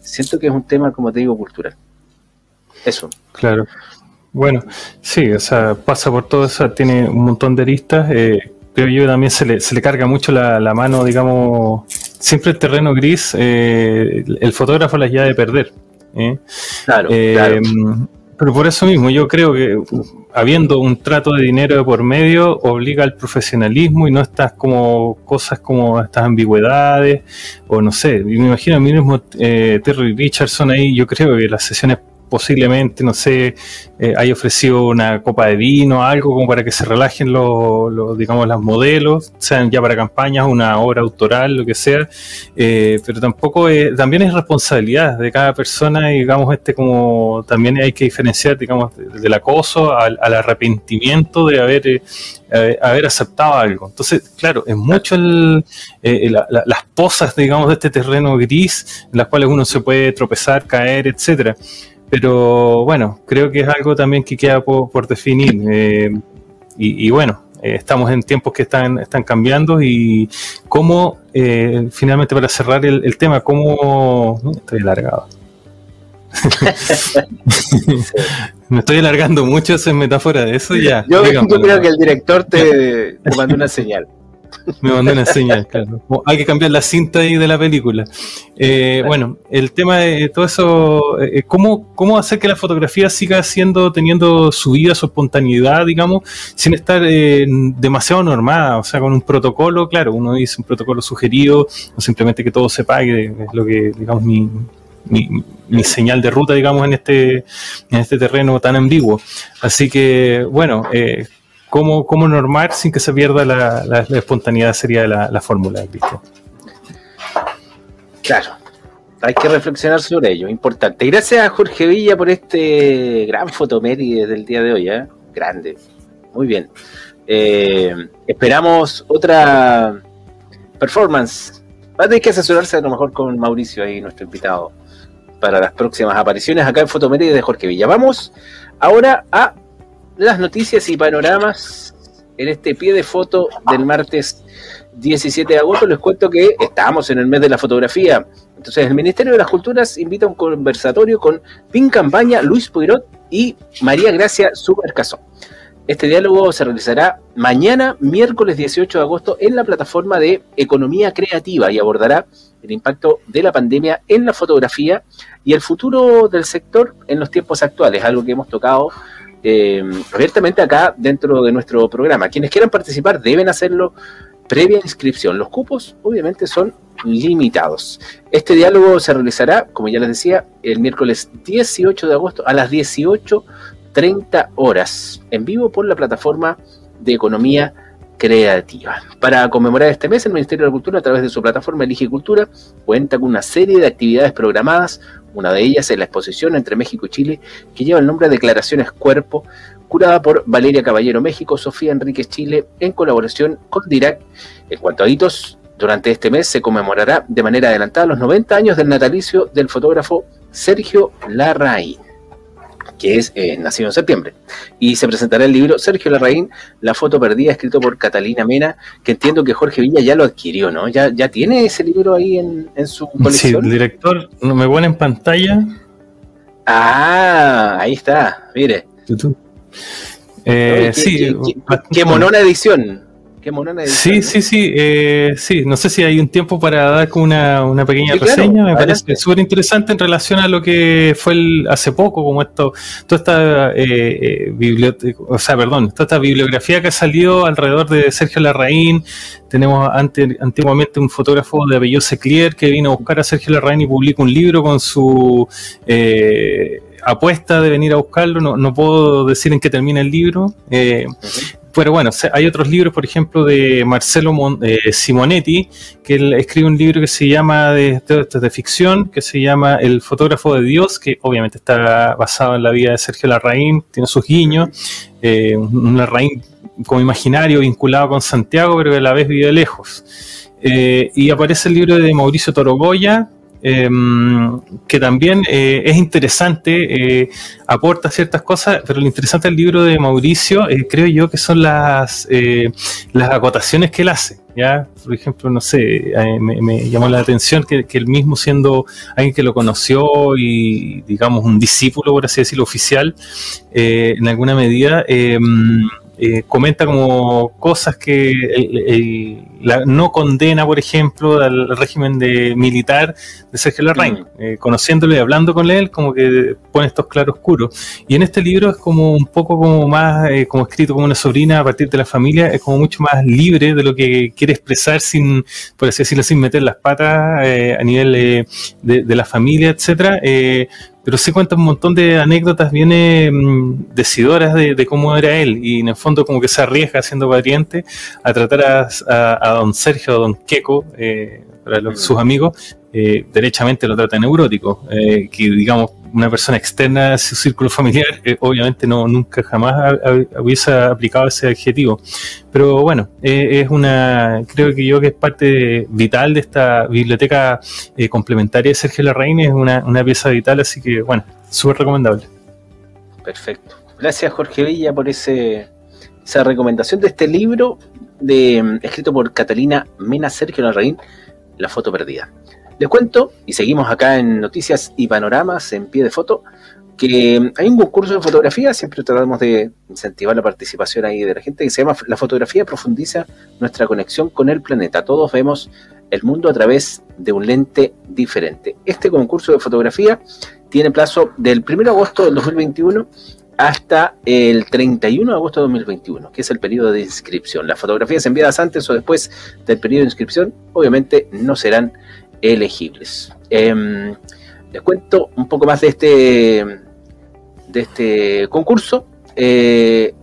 siento que es un tema, como te digo, cultural. Eso. Claro. Bueno, sí, o sea, pasa por todo eso, tiene un montón de aristas. Eh, creo yo también se le, se le carga mucho la, la mano, digamos, siempre el terreno gris, eh, el fotógrafo las ya de perder. ¿eh? Claro, Eh, claro. pero por eso mismo yo creo que uh, habiendo un trato de dinero de por medio obliga al profesionalismo y no estas como cosas como estas ambigüedades o no sé, y me imagino a mí mismo Terry Richardson ahí, yo creo que las sesiones posiblemente, no sé, eh, haya ofrecido una copa de vino, algo como para que se relajen los, digamos, las modelos, sean ya para campañas, una obra autoral, lo que sea, eh, pero tampoco también es responsabilidad de cada persona digamos, este como también hay que diferenciar, digamos, del acoso al, arrepentimiento de haber, eh, haber aceptado algo. Entonces, claro, es mucho el, eh, la, la, las posas, digamos, de este terreno gris en las cuales uno se puede tropezar, caer, etcétera pero bueno, creo que es algo también que queda por, por definir. Eh, y, y, bueno, eh, estamos en tiempos que están, están cambiando y cómo, eh, finalmente para cerrar el, el tema, cómo... Estoy alargado. Me estoy alargando mucho, esa metáfora de eso ya. Yo, yo creo que el director te, te mandó una señal. Me mandó una señal, claro. Hay que cambiar la cinta ahí de la película. Eh, bueno, el tema de todo eso, eh, ¿cómo, ¿cómo hacer que la fotografía siga siendo, teniendo su vida, su espontaneidad, digamos, sin estar eh, demasiado normada? O sea, con un protocolo, claro, uno dice un protocolo sugerido, o simplemente que todo se pague, es lo que, digamos, mi, mi, mi, señal de ruta, digamos, en este, en este terreno tan ambiguo. Así que, bueno, eh, cómo, cómo normar sin que se pierda la, la, espontaneidad sería la, la fórmula, ¿viste? Claro, hay que reflexionar sobre ello, importante. Gracias a Jorge Villa por este gran fotomeri del día de hoy, ¿eh? grande, muy bien. Eh, esperamos otra performance. Va a tener que asesorarse a lo mejor con Mauricio ahí, nuestro invitado, para las próximas apariciones acá en Fotomeri de Jorge Villa. Vamos ahora a las noticias y panoramas en este pie de foto del martes 17 de agosto. Les cuento que estamos en el mes de la fotografía. Entonces, el Ministerio de las Culturas invita a un conversatorio con Pin Campaña, Luis Puirot y María Gracia Supercazón. Este diálogo se realizará mañana, miércoles 18 de agosto, en la plataforma de Economía Creativa y abordará el impacto de la pandemia en la fotografía y el futuro del sector en los tiempos actuales, algo que hemos tocado eh, abiertamente acá dentro de nuestro programa. Quienes quieran participar deben hacerlo previa inscripción. Los cupos obviamente son limitados. Este diálogo se realizará, como ya les decía, el miércoles 18 de agosto a las 18.30 horas en vivo por la plataforma de economía creativa. Para conmemorar este mes, el Ministerio de la Cultura, a través de su plataforma Elige Cultura, cuenta con una serie de actividades programadas. Una de ellas es la exposición entre México y Chile, que lleva el nombre de Declaraciones Cuerpo, curada por Valeria Caballero México, Sofía Enríquez Chile, en colaboración con Dirac. En cuanto a hitos, durante este mes se conmemorará de manera adelantada los 90 años del natalicio del fotógrafo Sergio Larraín que es eh, nacido en septiembre. Y se presentará el libro Sergio Larraín, La foto perdida, escrito por Catalina Mena, que entiendo que Jorge Villa ya lo adquirió, ¿no? ¿Ya, ya tiene ese libro ahí en, en su colección? Sí, el director no me pone en pantalla. Ah, ahí está, mire. Eh, qué, sí, qué, qué, qué monona edición. Sí, sí, sí, eh, sí. No sé si hay un tiempo para dar como una, una pequeña Sí, claro, reseña. Me adelante. parece súper interesante en relación a lo que fue el, hace poco, como esto, toda esta eh, eh, biblioteca, o sea, perdón, toda esta bibliografía que ha salido alrededor de Sergio Larraín. Tenemos ante, antiguamente un fotógrafo de apellido Seclier que vino a buscar a Sergio Larraín y publica un libro con su eh, apuesta de venir a buscarlo. No, no puedo decir en qué termina el libro. Eh, pero bueno, hay otros libros, por ejemplo, de Marcelo Mon- eh, Simonetti, que escribe un libro que se llama, de, de, ficción, que se llama El fotógrafo de Dios, que obviamente está basado en la vida de Sergio Larraín, tiene sus guiños, eh, un Larraín como imaginario vinculado con Santiago, pero que a la vez vive lejos. Eh, y aparece el libro de Mauricio Torogoya, eh, que también eh, es interesante, eh, aporta ciertas cosas, pero lo interesante del libro de Mauricio, eh, creo yo que son las, las acotaciones que él hace. ¿ya? Por ejemplo, no sé, me, llamó la atención que, que él mismo siendo alguien que lo conoció y digamos un discípulo, por así decirlo, oficial, en alguna medida, eh, comenta como cosas que él la no condena, por ejemplo, al régimen de militar de Sergio Larraín. Mm. Eh, conociéndolo y hablando con él, como que pone estos claroscuros. Y en este libro es como un poco como más, eh, como escrito como una sobrina a partir de la familia, es como mucho más libre de lo que quiere expresar sin, por así decirlo, sin meter las patas eh, a nivel de, de la familia, etcétera. Eh, pero sí cuenta un montón de anécdotas bien eh, decidoras de, de cómo era él y en el fondo como que se arriesga siendo pariente a tratar a, a- a don Sergio, don Queco, eh, para sus amigos, eh, derechamente lo trata neurótico, eh, que digamos una persona externa a su círculo familiar obviamente no nunca jamás hubiese aplicado ese adjetivo. Pero bueno, es una, creo que yo que es parte vital de esta biblioteca complementaria de Sergio Larraín, es una, una pieza vital, así que bueno, súper recomendable. Perfecto. Gracias Jorge Villa por ese, esa recomendación de este libro mm, escrito por Catalina Mena Sergio Larraín, La foto perdida. Les cuento, y seguimos acá en Noticias y Panoramas en pie de foto, que mm, hay un concurso de fotografía, siempre tratamos de incentivar la participación ahí de la gente, que se llama La fotografía profundiza nuestra conexión con el planeta. Todos vemos el mundo a través de un lente diferente. Este concurso de fotografía tiene plazo del 1 de agosto del 2021 hasta el 31 de agosto de 2021, que es el periodo de inscripción. Las fotografías enviadas antes o después del periodo de inscripción, obviamente, no serán elegibles. Em, les cuento un poco más de este, de este concurso. Eh,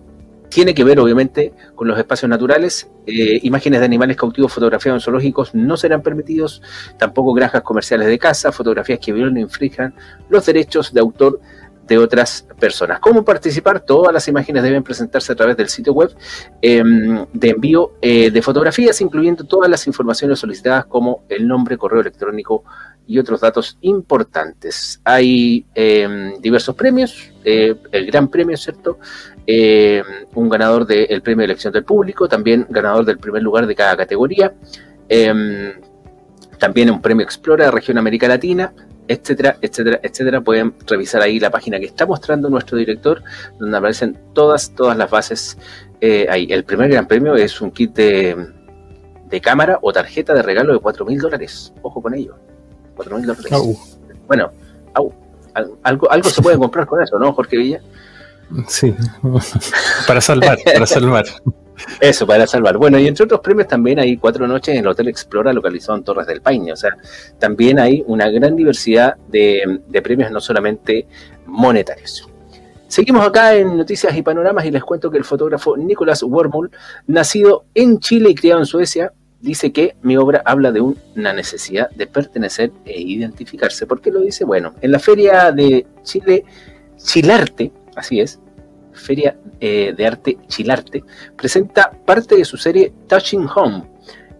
tiene que ver, obviamente, con los espacios naturales. Eh, imágenes de animales cautivos fotografiados en zoológicos no serán permitidos, tampoco granjas comerciales de caza, fotografías que violen o infrinjan los derechos de autor de otras personas. ¿Cómo participar? Todas las imágenes deben presentarse a través del sitio web eh, de envío eh, de fotografías, incluyendo todas las informaciones solicitadas como el nombre, correo electrónico y otros datos importantes. Hay eh, diversos premios, eh, el gran premio, ¿cierto? Eh, un ganador del premio de elección del público, también ganador del primer lugar de cada categoría, también un premio Explora de Región América Latina, etcétera, etcétera, etcétera. Pueden revisar ahí la página que está mostrando nuestro director, donde aparecen todas, todas las bases eh, ahí. El primer gran premio es un kit de, de cámara o tarjeta de regalo de 4 mil dólares. Ojo con ello. 4 mil dólares. Au. Bueno, au, al- algo, algo se puede comprar con eso, ¿no, Jorge Villa? Sí, para salvar, para salvar. Eso, para salvar. Bueno, y entre otros premios también hay cuatro noches en el Hotel Explora localizado en Torres del Paine. O sea, también hay una gran diversidad de, de premios, no solamente monetarios. Seguimos acá en Noticias y Panoramas y les cuento que el fotógrafo Nicolás Wormull, nacido en Chile y criado en Suecia, dice que mi obra habla de una necesidad de pertenecer e identificarse. ¿Por qué lo dice? Bueno, en la feria de Chile, Chilarte, así es, Feria eh, de Arte Chilarte, presenta parte de su serie Touching Home,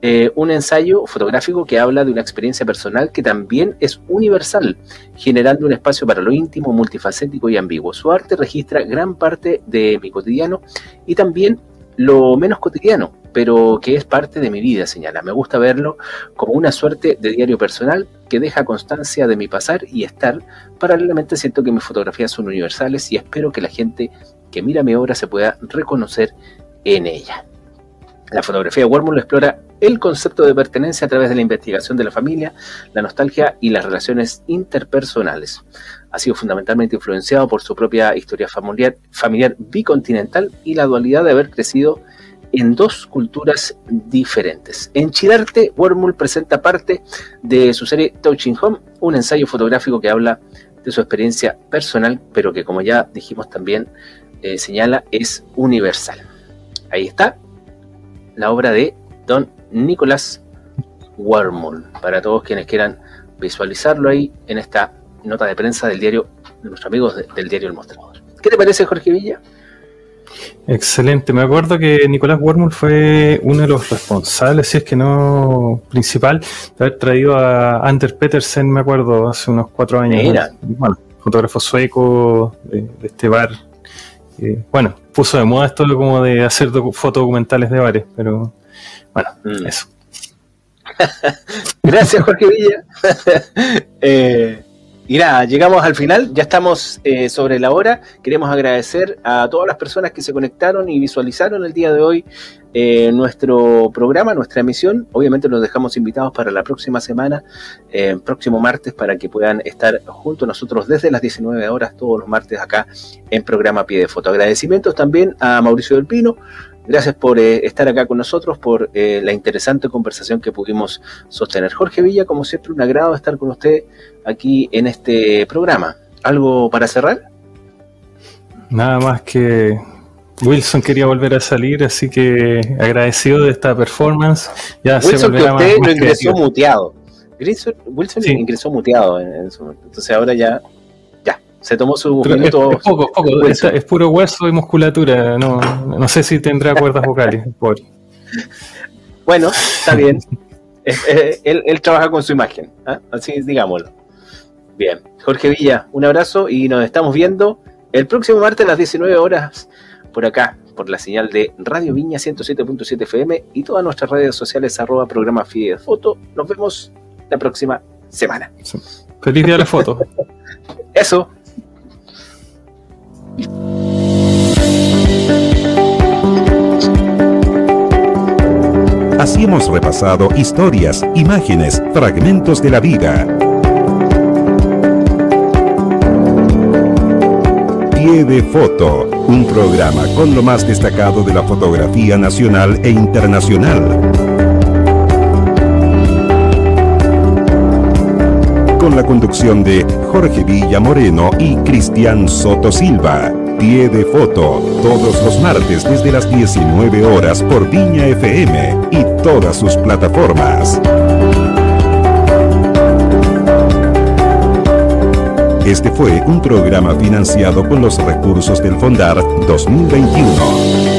eh, un ensayo fotográfico que habla de una experiencia personal que también es universal, generando un espacio para lo íntimo, multifacético y ambiguo. Su arte registra gran parte de mi cotidiano y también lo menos cotidiano, pero que es parte de mi vida, señala. Me gusta verlo como una suerte de diario personal que deja constancia de mi pasar y estar. Paralelamente siento que mis fotografías son universales y espero que la gente que mira mi obra se pueda reconocer en ella. La fotografía de explora el concepto de pertenencia a través de la investigación de la familia, la nostalgia y las relaciones interpersonales. Ha sido fundamentalmente influenciado por su propia historia familiar, bicontinental y la dualidad de haber crecido en dos culturas diferentes. En Chilarte, Wormhole presenta parte de su serie Touching Home, un ensayo fotográfico que habla de su experiencia personal, pero que como ya dijimos también eh, señala es universal. Ahí está la obra de Don Nicolás Wormhole, para todos quienes quieran visualizarlo ahí en esta nota de prensa del diario, de nuestros amigos de- del diario El Mostrador. ¿Qué te parece, Jorge Villa? Excelente, me acuerdo que Nicolás Wormul fue uno de los responsables, si es que no principal, de haber traído a Anders Petersen, me acuerdo, hace unos cuatro años. Mira. Bueno, fotógrafo sueco de, de este bar. Eh, bueno, puso de moda esto como de hacer docu- fotodocumentales de bares, pero bueno, Mm. eso. Gracias, Jorge Villa. Eh, Y nada, llegamos al final, ya estamos eh, sobre la hora. Queremos agradecer a todas las personas que se conectaron y visualizaron el día de hoy eh, nuestro programa, nuestra emisión. Obviamente los dejamos invitados para la próxima semana, eh, próximo martes, para que puedan estar junto a nosotros desde las 19 horas todos los martes acá en programa Pie de Foto. Agradecimientos también a Mauricio del Pino, Gracias por eh, estar acá con nosotros, por eh, la interesante conversación que pudimos sostener. Jorge Villa, como siempre, un agrado estar con usted aquí en este programa. ¿Algo para cerrar? Nada más que Wilson quería volver a salir, así que agradecido de esta performance. Ya Wilson, se que usted más- lo ingresó creativo. muteado. Wilson, Wilson Sí. ingresó muteado en, en su momento. Entonces ahora ya, se tomó su Pero minuto. es poco, poco, Wilson. es, es puro hueso y musculatura. No, no sé si tendrá cuerdas vocales. pobre. Bueno, está bien. Él, él trabaja con su imagen, ¿ah? así digámoslo. Bien, Jorge Villa, un abrazo y nos estamos viendo el próximo martes a las 19 horas por acá, por la señal de Radio Viña 107.7 FM y todas nuestras redes sociales arroba programa Fide Foto. Nos vemos la próxima semana. Feliz día de la foto. Eso. Así hemos repasado historias, imágenes, fragmentos de la vida. Pie de Foto, un programa con lo más destacado de la fotografía nacional e internacional. Con la conducción de Jorge Villa Moreno y Cristian Soto Silva. Pie de Foto, todos los martes desde las 19 horas por Viña FM y todas sus plataformas. Este fue un programa financiado con los recursos del Fondar 2021.